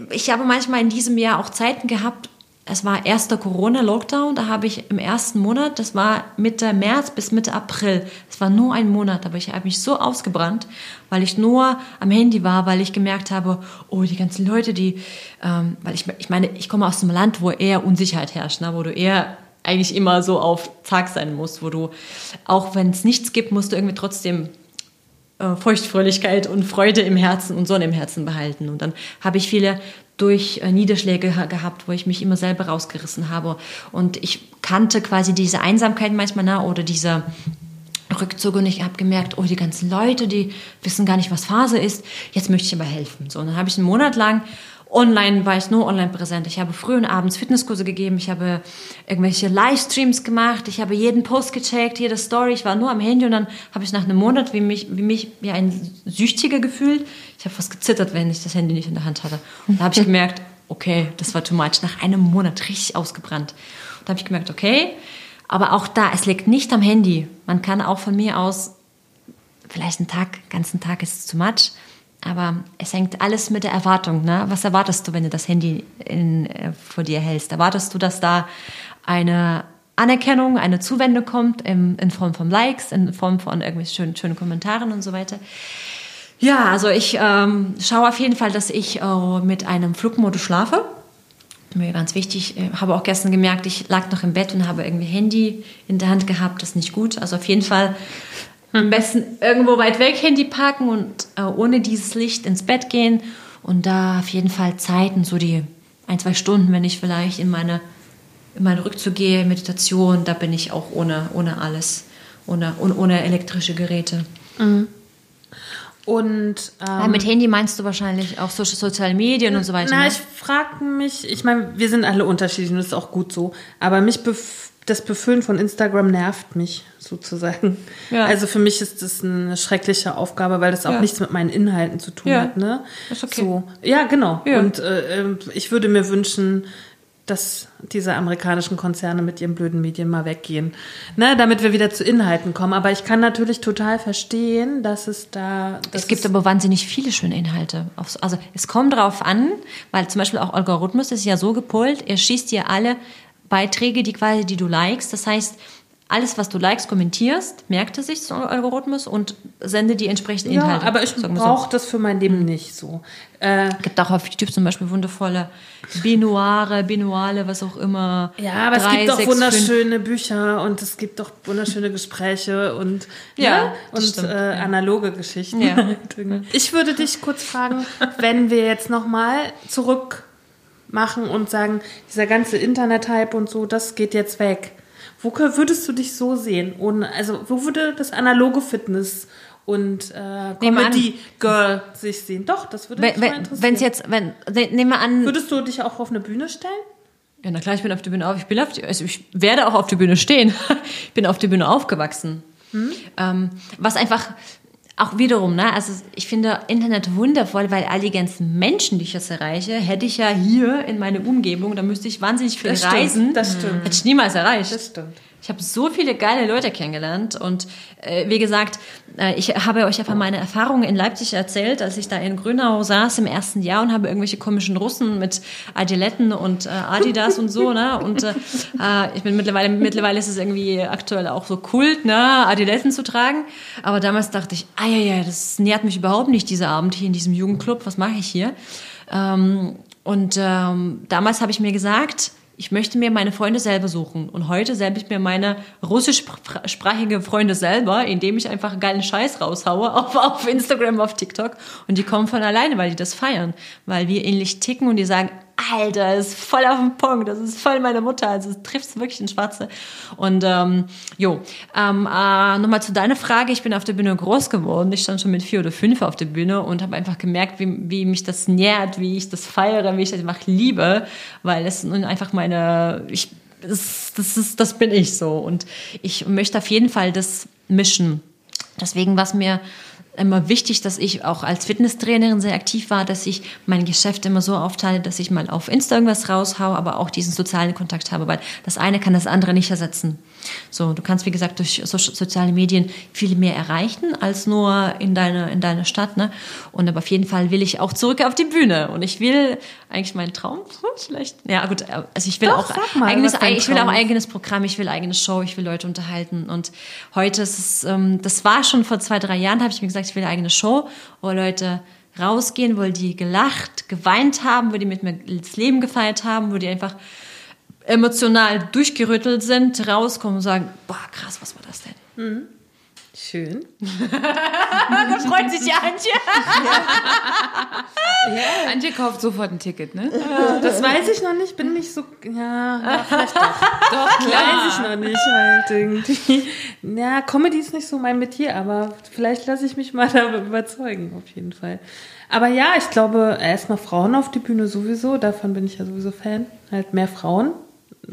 ich habe manchmal in diesem Jahr auch Zeiten gehabt, es war erster Corona-Lockdown, da habe ich im ersten Monat, das war Mitte März bis Mitte April, es war nur ein Monat, aber ich habe mich so ausgebrannt, weil ich nur am Handy war, weil ich gemerkt habe, oh, die ganzen Leute, die, ähm, weil ich, ich meine, ich komme aus einem Land, wo eher Unsicherheit herrscht, ne, wo du eher eigentlich immer so auf Tag sein musst, wo du, auch wenn es nichts gibt, musst du irgendwie trotzdem äh, Feuchtfröhlichkeit und Freude im Herzen und Sonne im Herzen behalten. Und dann habe ich viele durch äh, Niederschläge ha- gehabt, wo ich mich immer selber rausgerissen habe. Und ich kannte quasi diese Einsamkeit manchmal na, oder dieser Rückzug und ich habe gemerkt, oh, die ganzen Leute, die wissen gar nicht, was Phase ist. Jetzt möchte ich aber helfen. So, und dann habe ich einen Monat lang online, war ich nur online präsent. Ich habe früh und abends Fitnesskurse gegeben. Ich habe irgendwelche Livestreams gemacht. Ich habe jeden Post gecheckt, jede Story. Ich war nur am Handy und dann habe ich nach einem Monat wie mich, wie mich wie ein Süchtiger gefühlt. Ich habe fast gezittert, wenn ich das Handy nicht in der Hand hatte. Und da habe ich [LAUGHS] gemerkt, okay, das war too much. Nach einem Monat richtig ausgebrannt. Und da habe ich gemerkt, okay, aber auch da, es liegt nicht am Handy. Man kann auch von mir aus, vielleicht einen Tag, ganzen Tag ist es zu much, aber es hängt alles mit der Erwartung. Ne? Was erwartest du, wenn du das Handy in, äh, vor dir hältst? Erwartest du, dass da eine Anerkennung, eine Zuwendung kommt in, in Form von Likes, in Form von irgendwelchen schönen, schönen Kommentaren und so weiter? Ja, also ich ähm, schaue auf jeden Fall, dass ich äh, mit einem Flugmodus schlafe mir ganz wichtig, äh, habe auch gestern gemerkt, ich lag noch im Bett und habe irgendwie Handy in der Hand gehabt, das ist nicht gut. Also auf jeden Fall am besten irgendwo weit weg Handy parken und äh, ohne dieses Licht ins Bett gehen und da auf jeden Fall Zeiten, so die ein, zwei Stunden, wenn ich vielleicht in meine, in meine Rückzug gehe, Meditation, da bin ich auch ohne, ohne alles, ohne, ohne, ohne elektrische Geräte. Und Ja, ähm, mit Handy meinst du wahrscheinlich auch so, soziale Medien und so weiter. Na, ne? ich frage mich, ich meine, wir sind alle unterschiedlich und das ist auch gut so, aber mich bef das Befüllen von Instagram nervt mich sozusagen. Ja. Also für mich ist das eine schreckliche Aufgabe, weil das auch Ja. nichts mit meinen Inhalten zu tun Ja. hat. Ne? Ist okay. So. Ja, genau. Ja. Und äh, äh, ich würde mir wünschen, dass diese amerikanischen Konzerne mit ihren blöden Medien mal weggehen, ne, damit wir wieder zu Inhalten kommen. Aber ich kann natürlich total verstehen, dass es da. dass Es gibt aber wahnsinnig viele schöne Inhalte. Also es kommt drauf an, weil zum Beispiel auch Algorithmus ist ja so gepolt, er schießt dir alle Beiträge, die quasi, die du likest. Das heißt, alles, was du likest, kommentierst, merkt er sich zum Algorithmus und sendet die entsprechenden ja, Inhalte. aber ich wir so. brauche das für mein Leben nicht so. Äh, Es gibt auch auf YouTube zum Beispiel wundervolle Binoire, Binuale, was auch immer. Ja, aber Drei, es gibt doch sechs, wunderschöne Bücher und es gibt doch wunderschöne Gespräche und Ja, ne? das und stimmt, äh, analoge Geschichten. Ja. [LAUGHS] Ich würde dich kurz fragen, wenn wir jetzt nochmal zurück machen und sagen, dieser ganze Internet-Hype und so, das geht jetzt weg. Wo würdest du dich so sehen? Und also, wo würde das analoge Fitness und äh, Comedy Girl sich sehen? Doch, das würde mich Wenn mal wenn interessieren. wenn's jetzt, wenn, ne- nehmen wir an, Würdest du dich auch auf eine Bühne stellen? Ja, na klar, ich bin auf der Bühne auf. Ich bin auf die, also ich werde auch auf der Bühne stehen. [LAUGHS] ich bin auf der Bühne aufgewachsen. Ähm, was einfach auch wiederum, ne, also ich finde Internet wundervoll, weil all die ganzen Menschen, die ich jetzt erreiche, hätte ich ja hier in meine Umgebung, da müsste ich wahnsinnig viel Das stimmt, reisen. das stimmt. Hätte ich niemals erreicht. Das stimmt. Ich habe so viele geile Leute kennengelernt und äh, wie gesagt, äh, ich habe euch von meiner Erfahrungen in Leipzig erzählt, als ich da in Grünau saß im ersten Jahr und habe irgendwelche komischen Russen mit Adiletten und äh, Adidas und so, ne? Und äh, [LAUGHS] äh, ich bin mittlerweile, mittlerweile ist es irgendwie aktuell auch so Kult, ne, Adiletten zu tragen. Aber damals dachte ich, ah ja, ja, das nährt mich überhaupt nicht dieser Abend hier in diesem Jugendclub. Was mache ich hier? Ähm, und ähm, damals habe ich mir gesagt, ich möchte mir meine Freunde selber suchen. Und heute selber ich mir meine russischsprachige Freunde selber, indem ich einfach geilen Scheiß raushaue auf, auf Instagram, auf TikTok. Und die kommen von alleine, weil die das feiern. Weil wir ähnlich ticken und die sagen, Alter, ist voll auf den Punkt, das ist voll meine Mutter, also es trifft wirklich ins Schwarze. Und ähm, jo, ähm, äh, nochmal zu deiner Frage, ich bin auf der Bühne groß geworden, ich stand schon mit vier oder fünf auf der Bühne und habe einfach gemerkt, wie, wie mich das nährt, wie ich das feiere, wie ich das einfach liebe, weil es nun einfach meine, ich, das, das, ist, das bin ich so. Und ich möchte auf jeden Fall das mischen. Deswegen war es mir immer wichtig, dass ich auch als Fitnesstrainerin sehr aktiv war, dass ich mein Geschäft immer so aufteile, dass ich mal auf Insta irgendwas raushau, aber auch diesen sozialen Kontakt habe, weil das eine kann das andere nicht ersetzen. So, du kannst, wie gesagt, durch so soziale Medien viel mehr erreichen als nur in deine, in deine Stadt, ne? Und aber auf jeden Fall will ich auch zurück auf die Bühne und ich will eigentlich meinen Traum, vielleicht, ja gut, also ich will Doch, auch mal, eigenes, ich will auch eigenes Programm, ich will eigene Show, ich will Leute unterhalten. Und heute ist es, ähm, das war schon vor zwei, drei Jahren, habe ich mir gesagt, ich will eine eigene Show, wo Leute rausgehen, wo die gelacht, geweint haben, wo die mit mir das Leben gefeiert haben, wo die einfach emotional durchgerüttelt sind, rauskommen und sagen, boah, krass, was war das denn? Schön. [LAUGHS] Da freut sich die Antje. [LAUGHS] Antje kauft sofort ein Ticket, ne? Das weiß ich noch nicht, bin nicht so. Ja, ja vielleicht doch. [LAUGHS] Doch, Weiß ich noch nicht halt irgendwie. Ja, Comedy ist nicht so mein Metier, aber vielleicht lasse ich mich mal darüber überzeugen, auf jeden Fall. Aber ja, ich glaube, erstmal Frauen auf die Bühne sowieso, davon bin ich ja sowieso Fan. Halt mehr Frauen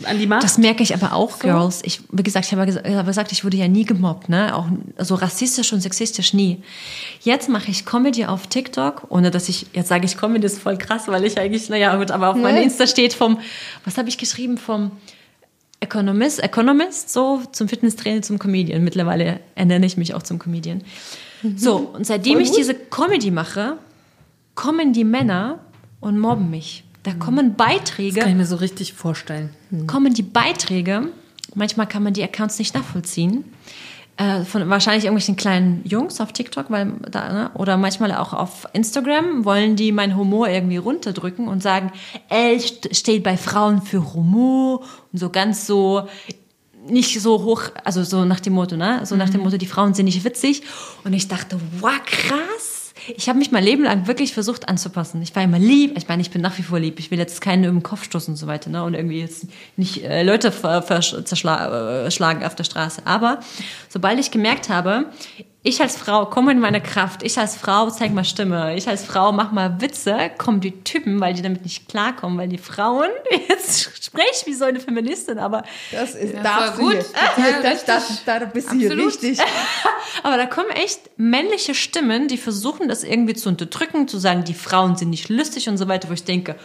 an die Macht. Das merke ich aber auch, Girls. Ich, wie gesagt, ich habe gesagt, ich wurde ja nie gemobbt, ne? Auch so rassistisch und sexistisch nie. Jetzt mache ich Comedy auf TikTok, ohne dass ich, jetzt sage ich Comedy ist voll krass, weil ich eigentlich, naja, gut, aber auf meinem Insta steht vom, was habe ich geschrieben, vom Economist, Economist, so zum Fitnesstrainer, zum Comedian. Mittlerweile ernenne ich mich auch zum Comedian. So, und seitdem ich diese Comedy mache, kommen die Männer und mobben mich. Da kommen Beiträge kann ich mir so richtig vorstellen. kommen die Beiträge, manchmal kann man die Accounts nicht nachvollziehen, äh, von wahrscheinlich irgendwelchen kleinen Jungs auf TikTok, weil da, ne? oder manchmal auch auf Instagram wollen die meinen Humor irgendwie runterdrücken und sagen, L st- steht bei Frauen für Humor und so ganz so nicht so hoch, also so nach dem Motto, ne? So nach dem Motto, die Frauen sind nicht witzig. Und ich dachte, wow, krass. Ich habe mich mein Leben lang wirklich versucht anzupassen. Ich war immer lieb. Ich meine, ich bin nach wie vor lieb. Ich will jetzt keinen den Kopf stoßen und so weiter, ne? Und irgendwie jetzt nicht äh, Leute ver- versch- zerschla- äh, auf der Straße. Aber sobald ich gemerkt habe, ich als Frau komme in meine Kraft, ich als Frau zeig mal Stimme, ich als Frau mach mal Witze, kommen die Typen, weil die damit nicht klarkommen, weil die Frauen, [LAUGHS] jetzt spreche ich wie so eine Feministin, aber, Das ist Ja, du gut. hier. Ja, Das, das, da bist du hier richtig. [LAUGHS] aber da kommen echt männliche Stimmen, die versuchen das irgendwie zu unterdrücken, zu sagen, die Frauen sind nicht lustig und so weiter, wo ich denke,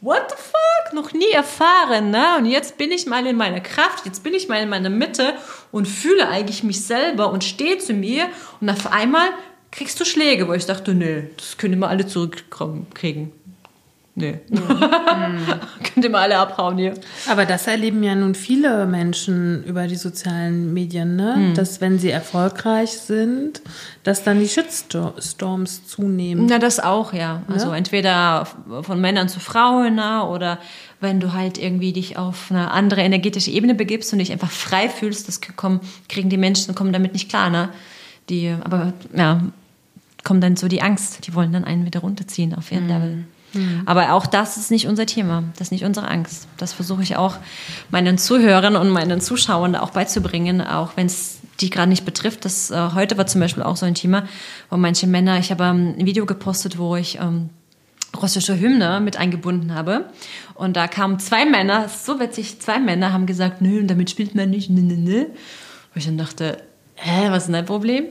what the fuck, noch nie erfahren, ne? Und jetzt bin ich mal in meiner Kraft, jetzt bin ich mal in meiner Mitte und fühle eigentlich mich selber und stehe zu mir und auf einmal kriegst du Schläge, wo ich dachte, nee, das können wir alle zurückkriegen. Nee. [LAUGHS] Könnt ihr mal alle abhauen hier. Aber das erleben ja nun viele Menschen über die sozialen Medien, ne? Hm. dass wenn sie erfolgreich sind, dass dann die Shitstorms zunehmen. Na, das auch, ja. Also entweder von Männern zu Frauen, ne? oder wenn du halt irgendwie dich auf eine andere energetische Ebene begibst und dich einfach frei fühlst, das kommen, kriegen die Menschen, kommen damit nicht klar, ne? Die, aber ja, kommt dann so die Angst, die wollen dann einen wieder runterziehen auf ihren Level. Aber auch das ist nicht unser Thema, das ist nicht unsere Angst. Das versuche ich auch meinen Zuhörern und meinen Zuschauern auch beizubringen, auch wenn es die gerade nicht betrifft. Das äh, heute war zum Beispiel auch so ein Thema, wo manche Männer, ich habe ähm, ein Video gepostet, wo ich ähm, russische Hymne mit eingebunden habe. Und da kamen zwei Männer, so witzig, zwei Männer haben gesagt, nö, damit spielt man nicht, nö, nö, nö. Wo ich dann dachte, hä, was ist denn dein Problem?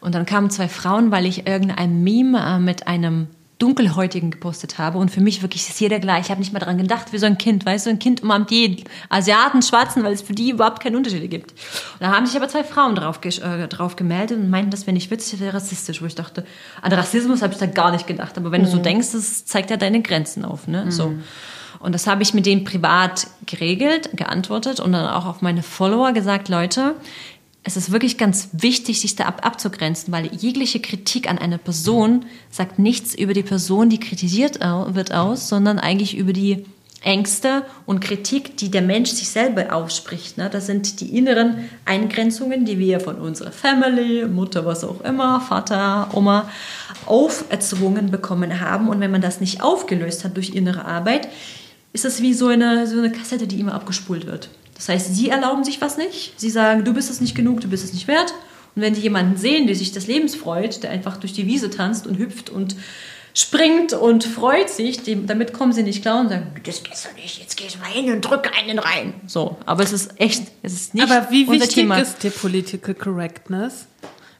Und dann kamen zwei Frauen, weil ich irgendein Meme äh, mit einem Dunkelhäutigen gepostet habe. Und für mich wirklich ist jeder gleich. Ich habe nicht mal dran gedacht, wie so ein Kind, weißt du, ein Kind umarmt jeden. Asiaten, Schwarzen, weil es für die überhaupt keine Unterschiede gibt. Und da haben sich aber zwei Frauen drauf, äh, drauf gemeldet und meinten, das wäre nicht witzig, das wäre rassistisch. Wo ich dachte, an Rassismus habe ich da gar nicht gedacht. Aber wenn du so denkst, das zeigt ja deine Grenzen auf. Ne? So. Und das habe ich mit denen privat geregelt, geantwortet und dann auch auf meine Follower gesagt, Leute, es ist wirklich ganz wichtig, sich da ab abzugrenzen, weil jegliche Kritik an einer Person sagt nichts über die Person, die kritisiert wird aus, sondern eigentlich über die Ängste und Kritik, die der Mensch sich selber ausspricht. Ne? Das sind die inneren Eingrenzungen, die wir von unserer Family, Mutter, was auch immer, Vater, Oma, auferzwungen bekommen haben. Und wenn man das nicht aufgelöst hat durch innere Arbeit, ist das wie so eine, so eine Kassette, die immer abgespult wird. Das heißt, sie erlauben sich was nicht. Sie sagen, du bist es nicht genug, du bist es nicht wert. Und wenn sie jemanden sehen, der sich des Lebens freut, der einfach durch die Wiese tanzt und hüpft und springt und freut sich, dem, damit kommen sie nicht klar und sagen, das geht so nicht, jetzt geh ich mal hin und drücke einen rein. So, aber es ist echt, es ist nicht Aber wie wichtig Thema. ist die Political Correctness?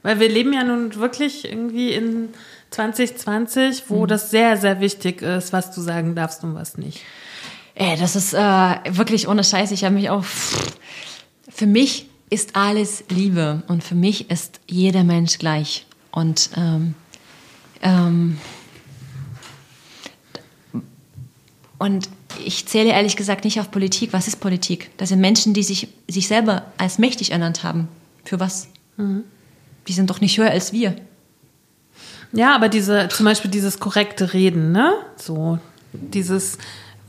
Weil wir leben ja nun wirklich irgendwie in 2020, wo Mhm. das sehr, sehr wichtig ist, was du sagen darfst und was nicht. Ey, das ist äh, wirklich ohne Scheiß. Ich habe mich auch. Für mich ist alles Liebe und für mich ist jeder Mensch gleich. Und ähm, ähm, und ich zähle ehrlich gesagt nicht auf Politik. Was ist Politik? Das sind Menschen, die sich, sich selber als mächtig ernannt haben. Für was? Die sind doch nicht höher als wir. Ja, aber diese, zum Beispiel dieses korrekte Reden, ne? So, dieses,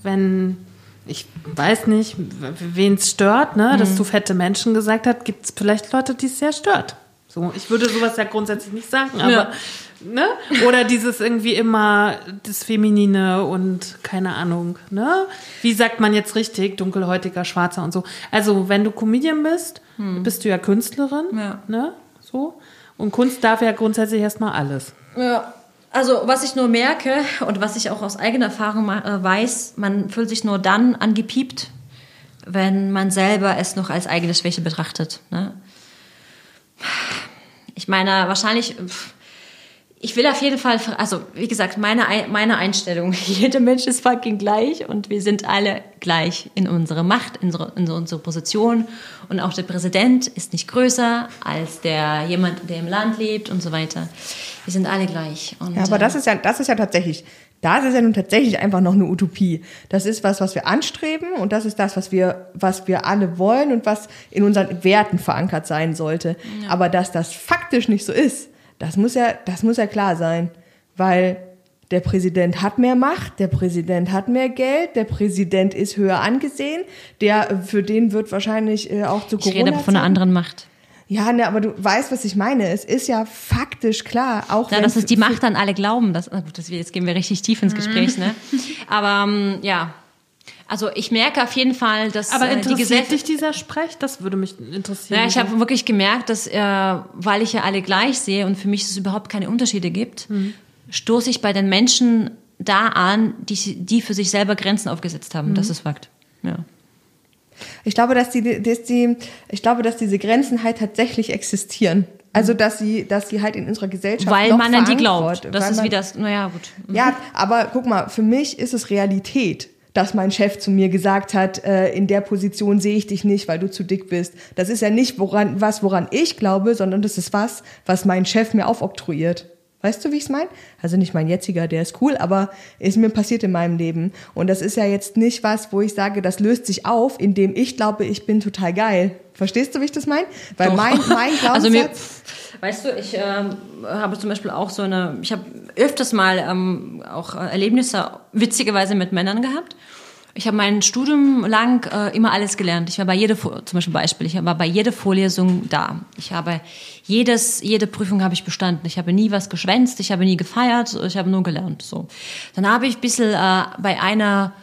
wenn, ich weiß nicht, wen es stört, ne, dass du fette Menschen gesagt hast, gibt es vielleicht Leute, die es sehr stört. So, ich würde sowas ja grundsätzlich nicht sagen, aber, Ja. ne? Oder dieses irgendwie immer das Feminine und keine Ahnung, ne? Wie sagt man jetzt richtig, dunkelhäutiger, schwarzer und so. Also, wenn du Comedian bist, bist du ja Künstlerin, Ja. ne? So. Und Kunst darf ja grundsätzlich erstmal alles. Ja, also was ich nur merke und was ich auch aus eigener Erfahrung äh, weiß, man fühlt sich nur dann angepiept, wenn man selber es noch als eigene Schwäche betrachtet. Ne? Ich meine, wahrscheinlich, ich will auf jeden Fall, also wie gesagt, meine, Ei- meine Einstellung, [LAUGHS] jeder Mensch ist fucking gleich und wir sind alle gleich in unserer Macht, in unserer, in unserer Position und auch der Präsident ist nicht größer als der jemand, der im Land lebt und so weiter. Wir sind alle gleich. Und, Ja, aber äh, das ist ja, das ist ja tatsächlich, das ist ja nun tatsächlich einfach noch eine Utopie. Das ist was, was wir anstreben und das ist das, was wir, was wir alle wollen und was in unseren Werten verankert sein sollte. Aber dass das faktisch nicht so ist, das muss ja, das muss ja klar sein, weil der Präsident hat mehr Macht, der Präsident hat mehr Geld, der Präsident ist höher angesehen, der für den wird wahrscheinlich äh, auch zu ich Corona rede aber von einer anderen Macht. Ja, ne, aber du weißt, was ich meine. Es ist ja faktisch klar, auch Ja, wenn dass es die Macht an alle glauben. Das, ah, gut, das, jetzt gehen wir richtig tief ins Gespräch, ne? Aber ähm, ja, Also ich merke auf jeden Fall, dass Aber äh, die interessiert Gesellschaft. dich dieser Sprech? Das würde mich interessieren. Ja, ich habe wirklich gemerkt, dass, äh, weil ich ja alle gleich sehe und für mich es überhaupt keine Unterschiede gibt, stoße ich bei den Menschen da an, die, die für sich selber Grenzen aufgesetzt haben. Das ist Fakt. Ja. Ich glaube, dass die, dass die, ich glaube, dass diese Grenzen halt tatsächlich existieren. Also, dass sie, dass sie halt in unserer Gesellschaft Weil man an die glaubt. Das ist man- wie das, naja, gut. Ja, aber guck mal, für mich ist es Realität, dass mein Chef zu mir gesagt hat, äh, in der Position sehe ich dich nicht, weil du zu dick bist. Das ist ja nicht woran, was, woran ich glaube, sondern das ist was, was mein Chef mir aufoktroyiert. Weißt du, wie ich es meine? Also nicht mein jetziger, der ist cool, aber ist mir passiert in meinem Leben. Und das ist ja jetzt nicht was, wo ich sage, das löst sich auf, indem ich glaube, ich bin total geil. Verstehst du, wie ich das meine? Weil Doch. mein, mein [LAUGHS] Glaubenssatz... Also mir, weißt du, ich ähm, habe zum Beispiel auch so eine, ich habe öfters mal ähm, auch Erlebnisse witzigerweise mit Männern gehabt. Ich habe mein Studium lang äh, immer alles gelernt. Ich war bei jeder, zum Beispiel Beispiel, ich war bei jeder Vorlesung da. Ich habe jedes, jede Prüfung habe ich bestanden. Ich habe nie was geschwänzt, ich habe nie gefeiert, ich habe nur gelernt. So. Dann habe ich ein bisschen äh, bei einer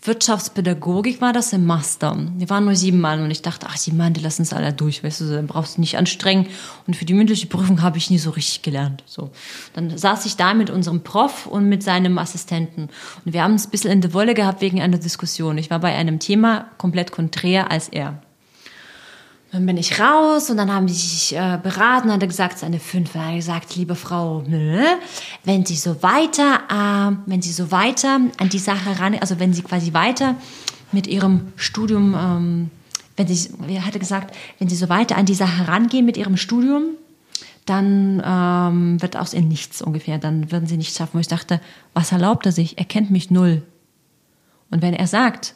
Wirtschaftspädagogik war das im Master. Wir waren nur sieben Mann und ich dachte, ach, sieben Mann, die lassen es alle durch, weißt du, dann brauchst du nicht anstrengen. Und für die mündliche Prüfung habe ich nie so richtig gelernt. So. Dann saß ich da mit unserem Prof und mit seinem Assistenten. Und wir haben es ein bisschen in der Wolle gehabt wegen einer Diskussion. Ich war bei einem Thema komplett konträr als er. Dann bin ich raus und dann haben sich äh, beraten, hat er gesagt, seine fünf, er hat gesagt, liebe Frau, nö, wenn Sie so weiter, äh, wenn Sie so weiter an die Sache ran, also wenn Sie quasi weiter mit Ihrem Studium, ähm, wenn Sie, er gesagt, wenn Sie so weiter an die Sache rangehen mit Ihrem Studium, dann ähm, wird aus Ihnen nichts ungefähr, dann würden Sie nichts schaffen. Und ich dachte, was erlaubt er sich? Er kennt mich null. Und wenn er sagt,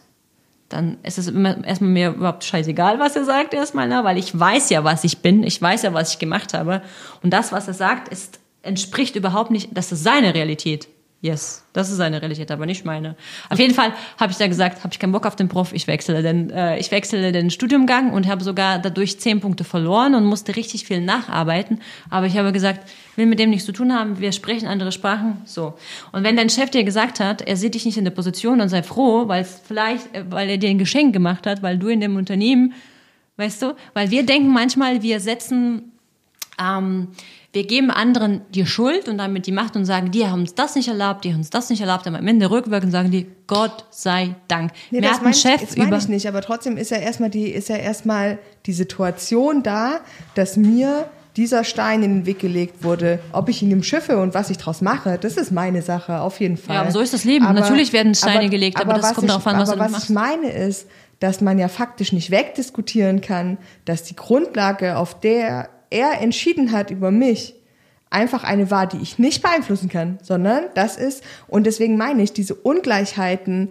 dann ist es immer erstmal mir überhaupt scheißegal, was er sagt erstmal, ne? weil ich weiß ja, was ich bin, ich weiß ja, was ich gemacht habe. Und das, was er sagt, ist, entspricht überhaupt nicht, das ist seine Realität. Yes, das ist seine Realität, aber nicht meine. Auf jeden Fall habe ich da gesagt, habe ich keinen Bock auf den Prof, ich wechsle den, äh, ich wechsle den Studiumgang und habe sogar dadurch zehn Punkte verloren und musste richtig viel nacharbeiten. Aber ich habe gesagt, will mit dem nichts zu tun haben, wir sprechen andere Sprachen, so. Und wenn dein Chef dir gesagt hat, er sieht dich nicht in der Position, dann sei froh, weil es vielleicht, äh, weil er dir ein Geschenk gemacht hat, weil du in dem Unternehmen, weißt du, weil wir denken manchmal, wir setzen ähm, wir geben anderen die Schuld und damit die Macht und sagen, die haben uns das nicht erlaubt, die haben uns das nicht erlaubt, aber am Ende rückwirkend sagen die, Gott sei Dank. Nee, Mir das hat ein meine Chef ich, das über. ich nicht, aber trotzdem ist ja erstmal die, ist ja erstmal die Situation da, dass mir dieser Stein in den Weg gelegt wurde. Ob ich ihn im Schiffe und was ich draus mache, das ist meine Sache, auf jeden Fall. Ja, aber so ist das Leben. Natürlich werden Steine gelegt, aber das was kommt ich, darauf an, was aber du damit was ich meine ist, dass man ja faktisch nicht wegdiskutieren kann, dass die Grundlage, auf der er entschieden hat über mich, einfach eine war, die ich nicht beeinflussen kann, sondern das ist, und deswegen meine ich, diese Ungleichheiten,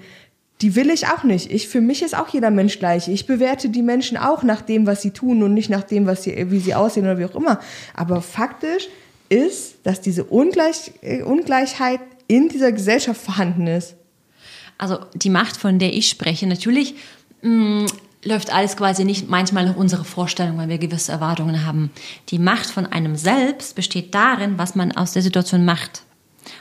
die will ich auch nicht. Ich, für mich ist auch jeder Mensch gleich. Ich bewerte die Menschen auch nach dem, was sie tun und nicht nach dem, was sie, wie sie aussehen oder wie auch immer. Aber faktisch ist, dass diese Ungleich, äh, Ungleichheit in dieser Gesellschaft vorhanden ist. Also die Macht, von der ich spreche, natürlich mh, läuft alles quasi nicht manchmal nach unserer Vorstellung, weil wir gewisse Erwartungen haben. Die Macht von einem selbst besteht darin, was man aus der Situation macht.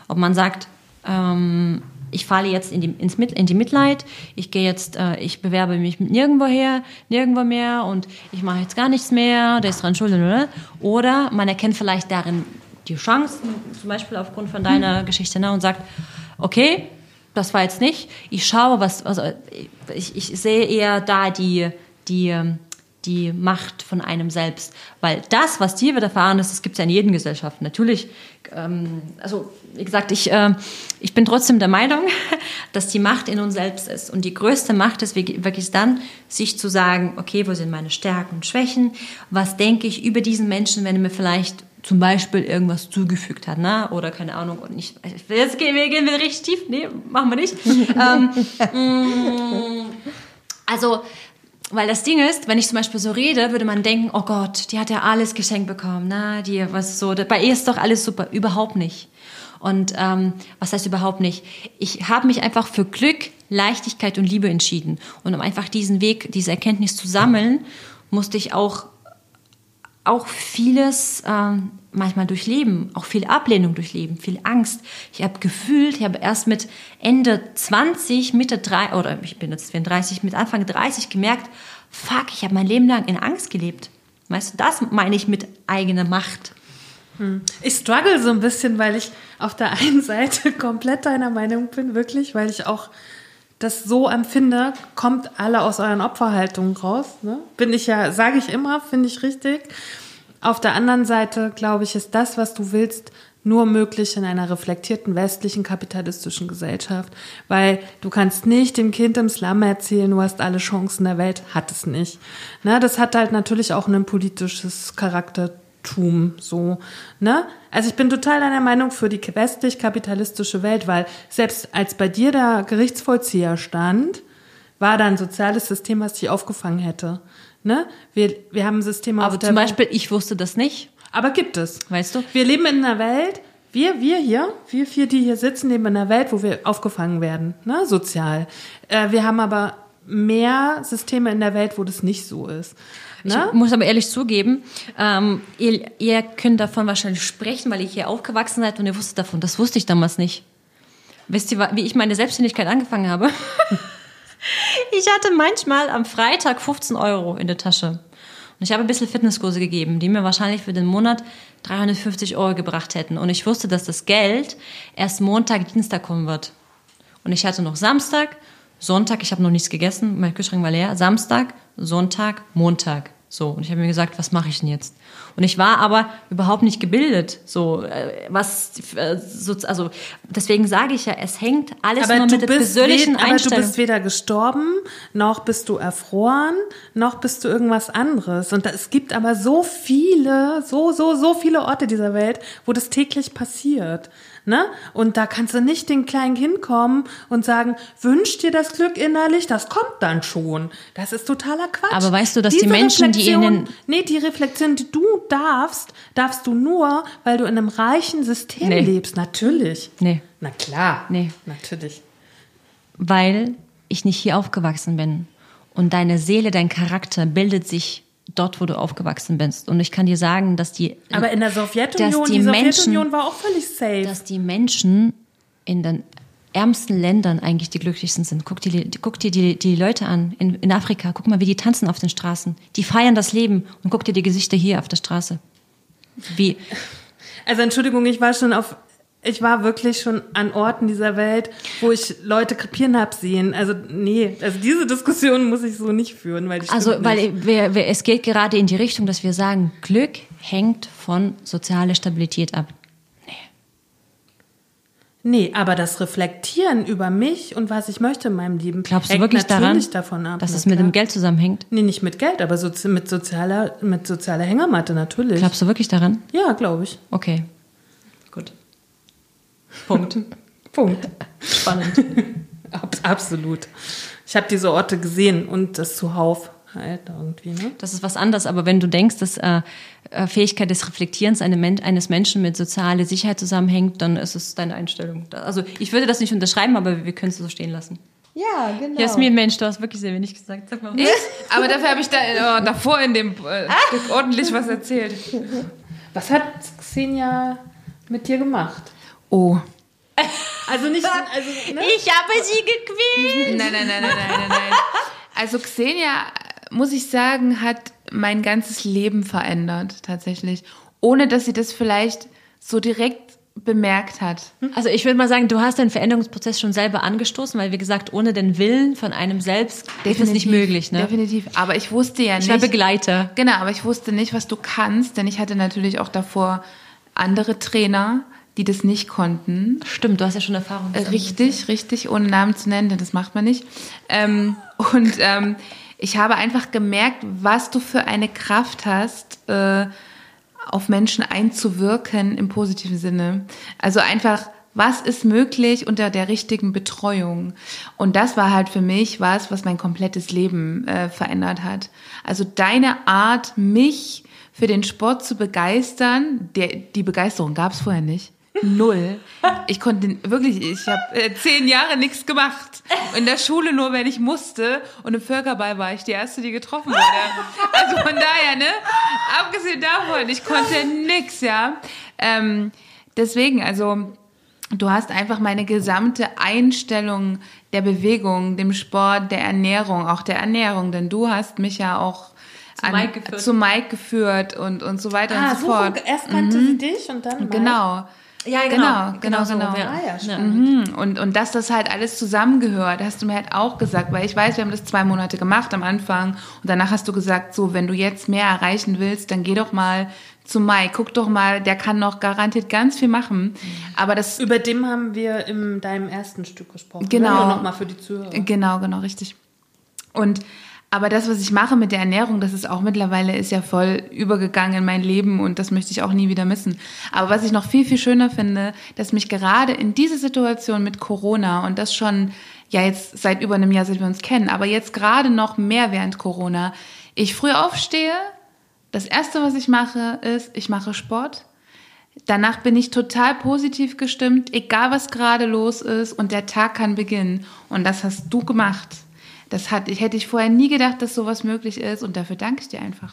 Ob man sagt, ähm, ich falle jetzt in die, ins Mit, in die Mitleid, ich gehe jetzt, äh, ich bewerbe mich nirgendwo her, nirgendwo mehr und ich mache jetzt gar nichts mehr, der ist dran schuld, oder? Oder man erkennt vielleicht darin die Chancen, zum Beispiel aufgrund von deiner Geschichte, ne, und sagt, okay, das war jetzt nicht. Ich schaue, was, also ich, ich sehe eher da die, die, die Macht von einem selbst. Weil das, was dir widerfahren ist, das gibt es ja in jedem Gesellschaft. Natürlich, ähm, also wie gesagt, ich, äh, ich bin trotzdem der Meinung, [LAUGHS] dass die Macht in uns selbst ist. Und die größte Macht ist wirklich dann, sich zu sagen, okay, wo sind meine Stärken und Schwächen? Was denke ich über diesen Menschen, wenn er mir vielleicht zum Beispiel irgendwas zugefügt hat, ne? oder keine Ahnung, und nicht, jetzt gehen wir, gehen wir richtig tief, nee, machen wir nicht. [LAUGHS] ähm, mm, also, weil das Ding ist, wenn ich zum Beispiel so rede, würde man denken, oh Gott, die hat ja alles geschenkt bekommen, na, die, was so, bei ihr ist doch alles super, überhaupt nicht. Und ähm, was heißt überhaupt nicht? Ich habe mich einfach für Glück, Leichtigkeit und Liebe entschieden. Und um einfach diesen Weg, diese Erkenntnis zu sammeln, musste ich auch auch vieles ähm, manchmal durchleben, auch viel Ablehnung durchleben, viel Angst. Ich habe gefühlt, ich habe erst mit Ende 20, Mitte 3 oder ich bin jetzt 34, mit Anfang 30 gemerkt, fuck, ich habe mein Leben lang in Angst gelebt. Weißt du, das meine ich mit eigener Macht. Ich struggle so ein bisschen, weil ich auf der einen [LAUGHS] Seite komplett deiner Meinung bin, wirklich, weil ich auch das so empfinde, kommt alle aus euren Opferhaltungen raus. Ne? Bin ich ja, sage ich immer, finde ich richtig. Auf der anderen Seite, glaube ich, ist das, was du willst, nur möglich in einer reflektierten westlichen kapitalistischen Gesellschaft, weil du kannst nicht dem Kind im Slum erzählen, du hast alle Chancen der Welt, hat es nicht. Ne, das hat halt natürlich auch ein politisches Charaktertum, so, ne? Also ich bin total deiner Meinung für die westlich-kapitalistische Welt, weil selbst als bei dir der Gerichtsvollzieher stand, war da ein soziales System, was dich aufgefangen hätte. Ne? Wir, wir haben ein System auf Aber der zum Beispiel, ich wusste das nicht. aber gibt es. Weißt du? Wir leben in einer Welt, wir, wir hier, wir vier, die hier sitzen, leben in einer Welt, wo wir aufgefangen werden, ne, sozial. Äh, wir haben aber mehr Systeme in der Welt, wo das nicht so ist. Ne? Ich muss aber ehrlich zugeben, ähm, ihr, ihr könnt davon wahrscheinlich sprechen, weil ihr hier aufgewachsen seid und ihr wusstet davon. Das wusste ich damals nicht. Wisst ihr, wie ich meine Selbstständigkeit angefangen habe? [LAUGHS] ich hatte manchmal am Freitag 15 Euro in der Tasche. Und ich habe ein bisschen Fitnesskurse gegeben, die mir wahrscheinlich für den Monat 350 Euro gebracht hätten. Und ich wusste, dass das Geld erst Montag, Dienstag kommen wird. Und ich hatte noch Samstag, Sonntag, ich habe noch nichts gegessen, mein Kühlschrank war leer. Samstag, Sonntag, Montag. So, und ich habe mir gesagt, was mache ich denn jetzt? Und ich war aber überhaupt nicht gebildet. So, äh, was, äh, so, also deswegen sage ich ja, es hängt alles nur mit der persönlichen wed- aber du bist weder gestorben, noch bist du erfroren, noch bist du irgendwas anderes. Und da, es gibt aber so viele, so, so, so viele Orte dieser Welt, wo das täglich passiert. Ne? Und da kannst du nicht den kleinen Kind kommen und sagen, wünsch dir das Glück innerlich, das kommt dann schon. Das ist totaler Quatsch. Aber weißt du, dass die Diese Menschen, die in Reflexion- den- Nee, die Reflexion, die du darfst, darfst du nur, weil du in einem reichen System Nee. lebst. Natürlich. Nee. Na klar. Nee. Natürlich. weil ich nicht hier aufgewachsen bin. Und deine Seele, dein Charakter bildet sich dort, wo du aufgewachsen bist. Und ich kann dir sagen, dass die, Aber in der Sowjetunion, die die, Menschen- Sowjetunion war auch völlig safe. dass die Menschen in den ärmsten Ländern eigentlich die glücklichsten sind. Guck dir, die- guck dir die, die Leute an in, in Afrika. Guck mal, wie die tanzen auf den Straßen. Die feiern das Leben. Und guck dir die Gesichter hier auf der Straße. Wie, Also Entschuldigung, ich war schon auf, ich war wirklich schon an Orten dieser Welt, wo ich Leute krepieren hab sehen. Also nee, also diese Diskussion muss ich so nicht führen, weil die Also, weil wir, wir, es geht gerade in die Richtung, dass wir sagen, Glück hängt von sozialer Stabilität ab. Nee, aber das Reflektieren über mich und was ich möchte in meinem Leben Glaubst du hängt wirklich daran, davon ab. dass es mit dem Geld zusammenhängt? Nee, nicht mit Geld, aber so, mit sozialer, mit sozialer Hängematte natürlich. Glaubst du wirklich daran? Ja, glaube ich. Okay. Gut. Punkt. [LAUGHS] Punkt. Spannend. [LAUGHS] Ab, absolut. Ich habe diese Orte gesehen und das Zuhauf halt irgendwie, ne? Das ist was anderes, aber wenn du denkst, dass äh, äh, Fähigkeit des Reflektierens eines Menschen mit sozialer Sicherheit zusammenhängt, dann ist es deine Einstellung. Also ich würde das nicht unterschreiben, aber wir können es so stehen lassen. Ja, genau. Jasmin, Mensch, du hast wirklich sehr wenig gesagt. Sag mal. Ich? Aber dafür habe ich da, äh, davor in dem äh, Stück ordentlich was erzählt. Was hat Xenia mit dir gemacht? Oh. Also nicht, [LAUGHS] also, ne? Ich habe sie gequält. Nein, nein, nein, nein, nein, nein, nein. Also Xenia, muss ich sagen, hat mein ganzes Leben verändert, tatsächlich. Ohne dass sie das vielleicht so direkt bemerkt hat. Also ich würde mal sagen, du hast den Veränderungsprozess schon selber angestoßen, weil wie gesagt, ohne den Willen von einem selbst ist es nicht möglich. Ne? Definitiv. Aber ich wusste ja Ich war nicht. Begleiter. Genau, aber ich wusste nicht, was du kannst, denn ich hatte natürlich auch davor andere Trainer, die das nicht konnten. Stimmt, du hast ja schon Erfahrung. Äh, Richtig, richtig, ohne Namen zu nennen, denn das macht man nicht. Ähm, [LAUGHS] und ähm, ich habe einfach gemerkt, was du für eine Kraft hast, äh, auf Menschen einzuwirken im positiven Sinne. Also einfach, was ist möglich unter der richtigen Betreuung? Und das war halt für mich was, was mein komplettes Leben äh, verändert hat. Also deine Art, mich für den Sport zu begeistern, der, die Begeisterung gab es vorher nicht. Null. Ich konnte wirklich, ich habe äh, zehn Jahre nichts gemacht. In der Schule nur, wenn ich musste. Und im Völkerball war ich die Erste, die getroffen wurde. Also von daher, ne? Abgesehen davon, ich konnte nix, ja. Ähm, deswegen, also du hast einfach meine gesamte Einstellung der Bewegung, dem Sport, der Ernährung, auch der Ernährung, denn du hast mich ja auch Zu Mike geführt. zu Mike geführt und, und so weiter Ah, und so so, fort. erst kannte sie dich und dann Mike. Genau. Ja, Genau, genau, so, genau. Ja. Ah ja. Mhm. Und, und dass das halt alles zusammengehört, hast du mir halt auch gesagt, weil ich weiß, wir haben das zwei Monate gemacht am Anfang und danach hast du gesagt, so, wenn du jetzt mehr erreichen willst, dann geh doch mal zu Mike, guck doch mal, der kann noch garantiert ganz viel machen. Aber das, Über dem haben wir in deinem ersten Stück gesprochen. Genau. Ne? Nochmal für die Zuhörer. Genau, genau, richtig. Und aber das, was ich mache mit der Ernährung, das ist auch mittlerweile ist ja voll übergegangen in mein Leben und das möchte ich auch nie wieder missen. Aber was ich noch viel, viel schöner finde, dass mich gerade in diese Situation mit Corona und das schon, ja jetzt seit über einem Jahr, seit wir uns kennen, aber jetzt gerade noch mehr während Corona, ich früh aufstehe, das erste, was ich mache, ist, ich mache Sport. Danach bin ich total positiv gestimmt, egal was gerade los ist und der Tag kann beginnen. Und das hast du gemacht. Das hat, ich hätte ich vorher nie gedacht, dass sowas möglich ist und dafür danke ich dir einfach.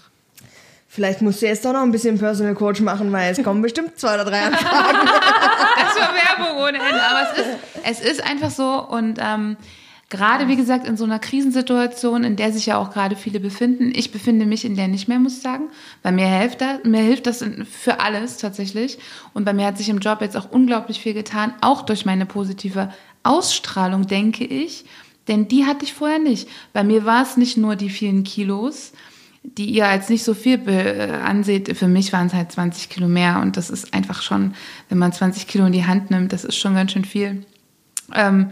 Vielleicht musst du jetzt doch noch ein bisschen Personal Coach machen, weil es kommen bestimmt zwei oder drei Anfragen. Das [LAUGHS] war Werbung ohne Ende. Aber es ist, es ist einfach so und ähm, gerade wie gesagt in so einer Krisensituation, in der sich ja auch gerade viele befinden. Ich befinde mich in der nicht mehr, muss ich sagen, weil mir hilft das, mir hilft das für alles tatsächlich. Und bei mir hat sich im Job jetzt auch unglaublich viel getan, auch durch meine positive Ausstrahlung, denke ich. Denn die hatte ich vorher nicht. Bei mir war es nicht nur die vielen Kilos, die ihr als nicht so viel äh, anseht. Für mich waren es halt 20 Kilo mehr und das ist einfach schon, wenn man 20 Kilo in die Hand nimmt, das ist schon ganz schön viel. Ähm,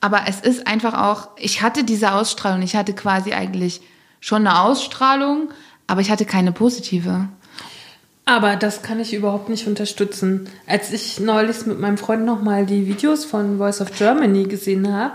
aber es ist einfach auch, ich hatte diese Ausstrahlung, ich hatte quasi eigentlich schon eine Ausstrahlung, aber ich hatte keine positive. Aber das kann ich überhaupt nicht unterstützen. Als ich neulich mit meinem Freund nochmal die Videos von Voice of Germany gesehen habe,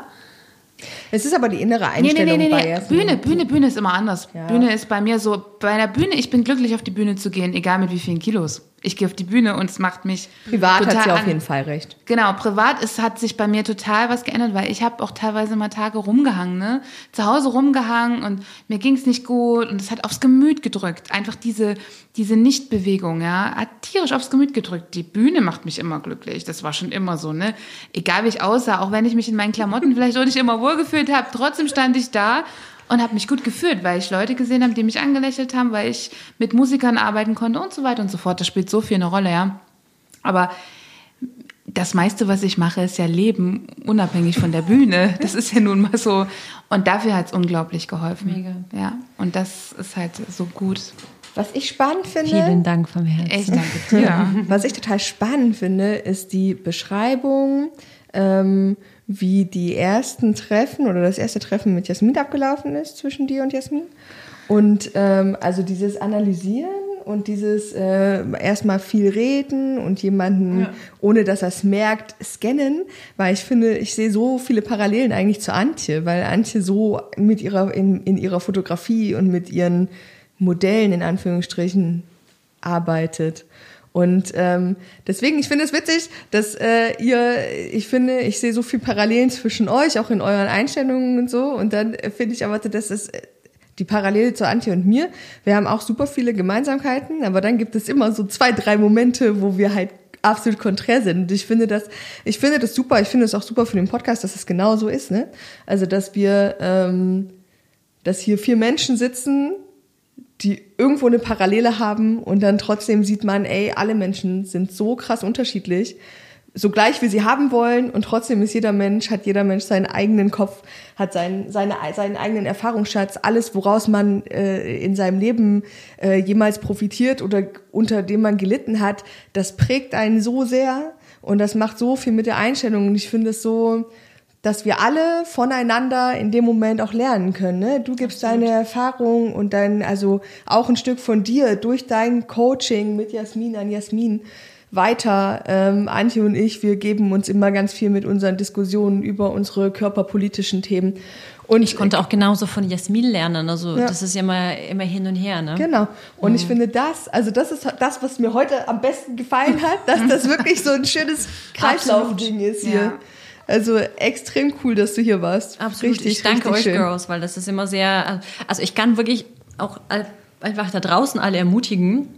Es ist aber die innere Nee, nee, Einstellung nee, nee, bei nee. Jasmin. Bühne, Bühne, Bühne ist immer anders. Ja. Bühne ist bei mir so, bei einer Bühne, ich bin glücklich auf die Bühne zu gehen, egal mit wie vielen Kilos. Ich gehe auf die Bühne und es macht mich Privat hat sie auf jeden Fall recht. Genau, privat ist, hat sich bei mir total was geändert, weil ich habe auch teilweise mal Tage rumgehangen, ne? Zu Hause rumgehangen und mir ging's nicht gut und es hat aufs Gemüt gedrückt. Einfach diese, diese Nichtbewegung, ja, hat tierisch aufs Gemüt gedrückt. Die Bühne macht mich immer glücklich. Das war schon immer so, ne? Egal wie ich aussah, auch wenn ich mich in meinen Klamotten [LAUGHS] vielleicht auch nicht immer wohlgefühlt habe, trotzdem stand ich da und habe mich gut gefühlt, weil ich Leute gesehen habe, die mich angelächelt haben, weil ich mit Musikern arbeiten konnte und so weiter und so fort. Das spielt so viel eine Rolle, ja. Aber das meiste, was ich mache, ist ja Leben, unabhängig von der Bühne. Das ist ja nun mal so. Und dafür hat es unglaublich geholfen. Mega. Ja, und das ist halt so gut. Was ich spannend finde, Vielen Dank vom Herzen. Echt, danke dir. [LAUGHS] was ich total spannend finde, ist die Beschreibung, ähm, wie die ersten Treffen oder das erste Treffen mit Jasmin abgelaufen ist zwischen dir und Jasmin. Und ähm, also dieses Analysieren und dieses äh, erstmal viel reden und jemanden, ohne dass er es merkt, scannen, weil ich finde, ich sehe so viele Parallelen eigentlich zu Antje, weil Antje so mit ihrer, in, in ihrer Fotografie und mit ihren Modellen in Anführungsstrichen arbeitet. Und ähm, deswegen, ich finde es witzig, dass äh, ihr, ich finde, ich sehe so viel Parallelen zwischen euch, auch in euren Einstellungen und so. Und dann äh, finde ich aber, dass es äh, die Parallele zu Antje und mir. Wir haben auch super viele Gemeinsamkeiten, aber dann gibt es immer so zwei, drei Momente, wo wir halt absolut konträr sind. Und ich finde das, ich finde das super. Ich finde es auch super für den Podcast, dass es genau so ist. Ne? Also, dass wir, ähm, dass hier vier Menschen sitzen, die irgendwo eine Parallele haben und dann trotzdem sieht man, ey, alle Menschen sind so krass unterschiedlich, so gleich wie sie haben wollen und trotzdem ist jeder Mensch, hat jeder Mensch seinen eigenen Kopf, hat seinen, seine, seinen eigenen Erfahrungsschatz, alles, woraus man äh, in seinem Leben äh, jemals profitiert oder unter dem man gelitten hat, das prägt einen so sehr und das macht so viel mit der Einstellung und ich finde es so, dass wir alle voneinander in dem Moment auch lernen können. Ne? Du gibst deine Erfahrung und dann also auch ein Stück von dir durch dein Coaching mit Jasmin an Jasmin weiter. Ähm, Antje und ich, wir geben uns immer ganz viel mit unseren Diskussionen über unsere körperpolitischen Themen. Und Ich konnte auch genauso von Jasmin lernen. Also Ja. das ist ja immer, immer hin und her. Ne? Genau. Und Mhm. ich finde das, also das ist das, was mir heute am besten gefallen hat, dass das wirklich so ein schönes [LAUGHS] Kreislaufding ist hier. Ja. Also extrem cool, dass du hier warst. Absolut. Richtig, ich danke euch, schön. Girls, weil das ist immer sehr. Also ich kann wirklich auch einfach da draußen alle ermutigen,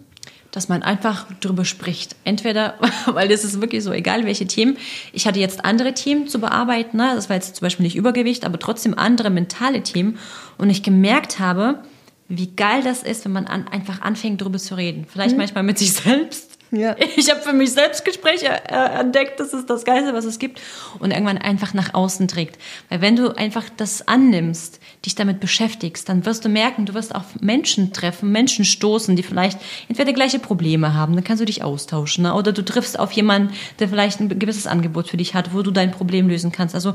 dass man einfach drüber spricht. Entweder, [LAUGHS] weil das ist wirklich so, egal welche Themen. Ich hatte jetzt andere Themen zu bearbeiten. Ne? Das war jetzt zum Beispiel nicht Übergewicht, aber trotzdem andere mentale Themen. Und ich gemerkt habe, wie geil das ist, wenn man an, einfach anfängt, drüber zu reden. Vielleicht manchmal mit sich [LAUGHS] selbst. Ja. [LAUGHS] Ich habe für mich selbst Gespräche äh, entdeckt, das ist das Geilste, was es gibt. Und irgendwann einfach nach außen trägt. Weil wenn du einfach das annimmst, dich damit beschäftigst, dann wirst du merken, du wirst auf Menschen treffen, Menschen stoßen, die vielleicht entweder gleiche Probleme haben, dann kannst du dich austauschen. Ne? Oder du triffst auf jemanden, der vielleicht ein gewisses Angebot für dich hat, wo du dein Problem lösen kannst. Also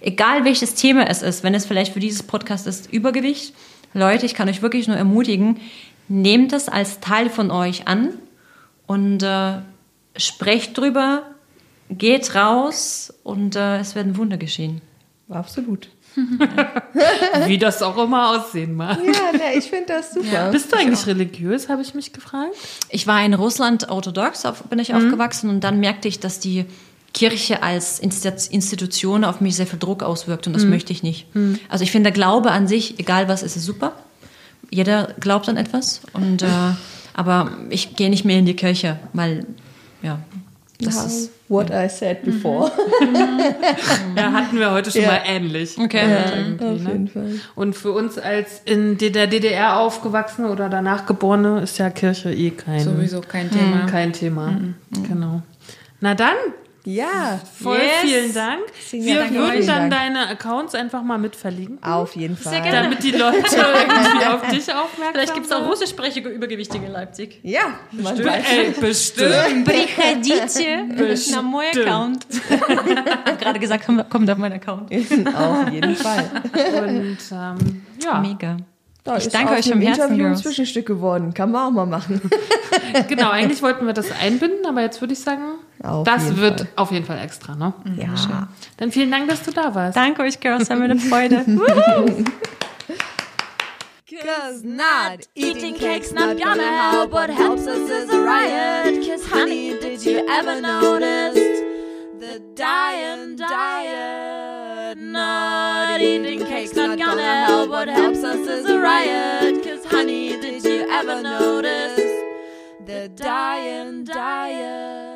egal welches Thema es ist, wenn es vielleicht für dieses Podcast ist, Übergewicht, Leute, ich kann euch wirklich nur ermutigen, nehmt es als Teil von euch an und äh, sprecht drüber, geht raus und äh, es werden Wunder geschehen. Absolut. Wie das auch immer aussehen mag. Ja, ne, ich finde das super. Bist du eigentlich religiös, habe ich mich gefragt. Ich war in Russland orthodox, auf, bin ich aufgewachsen und dann merkte ich, dass die Kirche als Insti- Institution auf mich sehr viel Druck auswirkt und das möchte ich nicht. Also ich finde, der Glaube an sich, egal was, ist es super. Jeder glaubt an etwas und äh, aber ich gehe nicht mehr in die Kirche, weil ja, das Ja, ist what I said before. [LAUGHS] Ja, hatten wir heute schon Ja. mal ähnlich. Okay. Ja, Auf ne? jeden Fall. Und für uns als in der DDR aufgewachsene oder danach geborene ist ja Kirche eh kein, Sowieso kein Thema. kein Thema. Genau. Na dann, Ja, voll Yes. vielen Dank. Vielen Wir Dank. würden Vielen dann Dank. deine Accounts einfach mal mit verlinken, auf jeden Fall. gerne. damit die Leute [LAUGHS] irgendwie auf dich aufmerksam Vielleicht gibt es auch werden. russischsprachige Übergewichtige in Leipzig. Ja, man weiß. Ey, bestimmt. Приходите [LAUGHS] на мой Account. Ich habe gerade gesagt, kommt, kommt auf meinen Account. [LAUGHS] auf jeden Fall. Und ähm, ja, Mega. Da Ich ist danke aus euch dem vom Herzen, Interview ein Girls. Zwischenstück geworden. Kann man auch mal machen. genau. Eigentlich wollten wir das einbinden, aber jetzt würde ich sagen, auf das wird Fall. auf jeden Fall extra. Ne? Ja. Dann vielen Dank, dass du da warst. Danke euch, Girls. Haben wir eine Freude. Cause not eating cake's not gonna help. What helps us is a riot. Cause honey, did you ever notice the dying diet? Not eating cake's not gonna help. What helps us is a riot. Cause honey, did you ever notice the dying diet?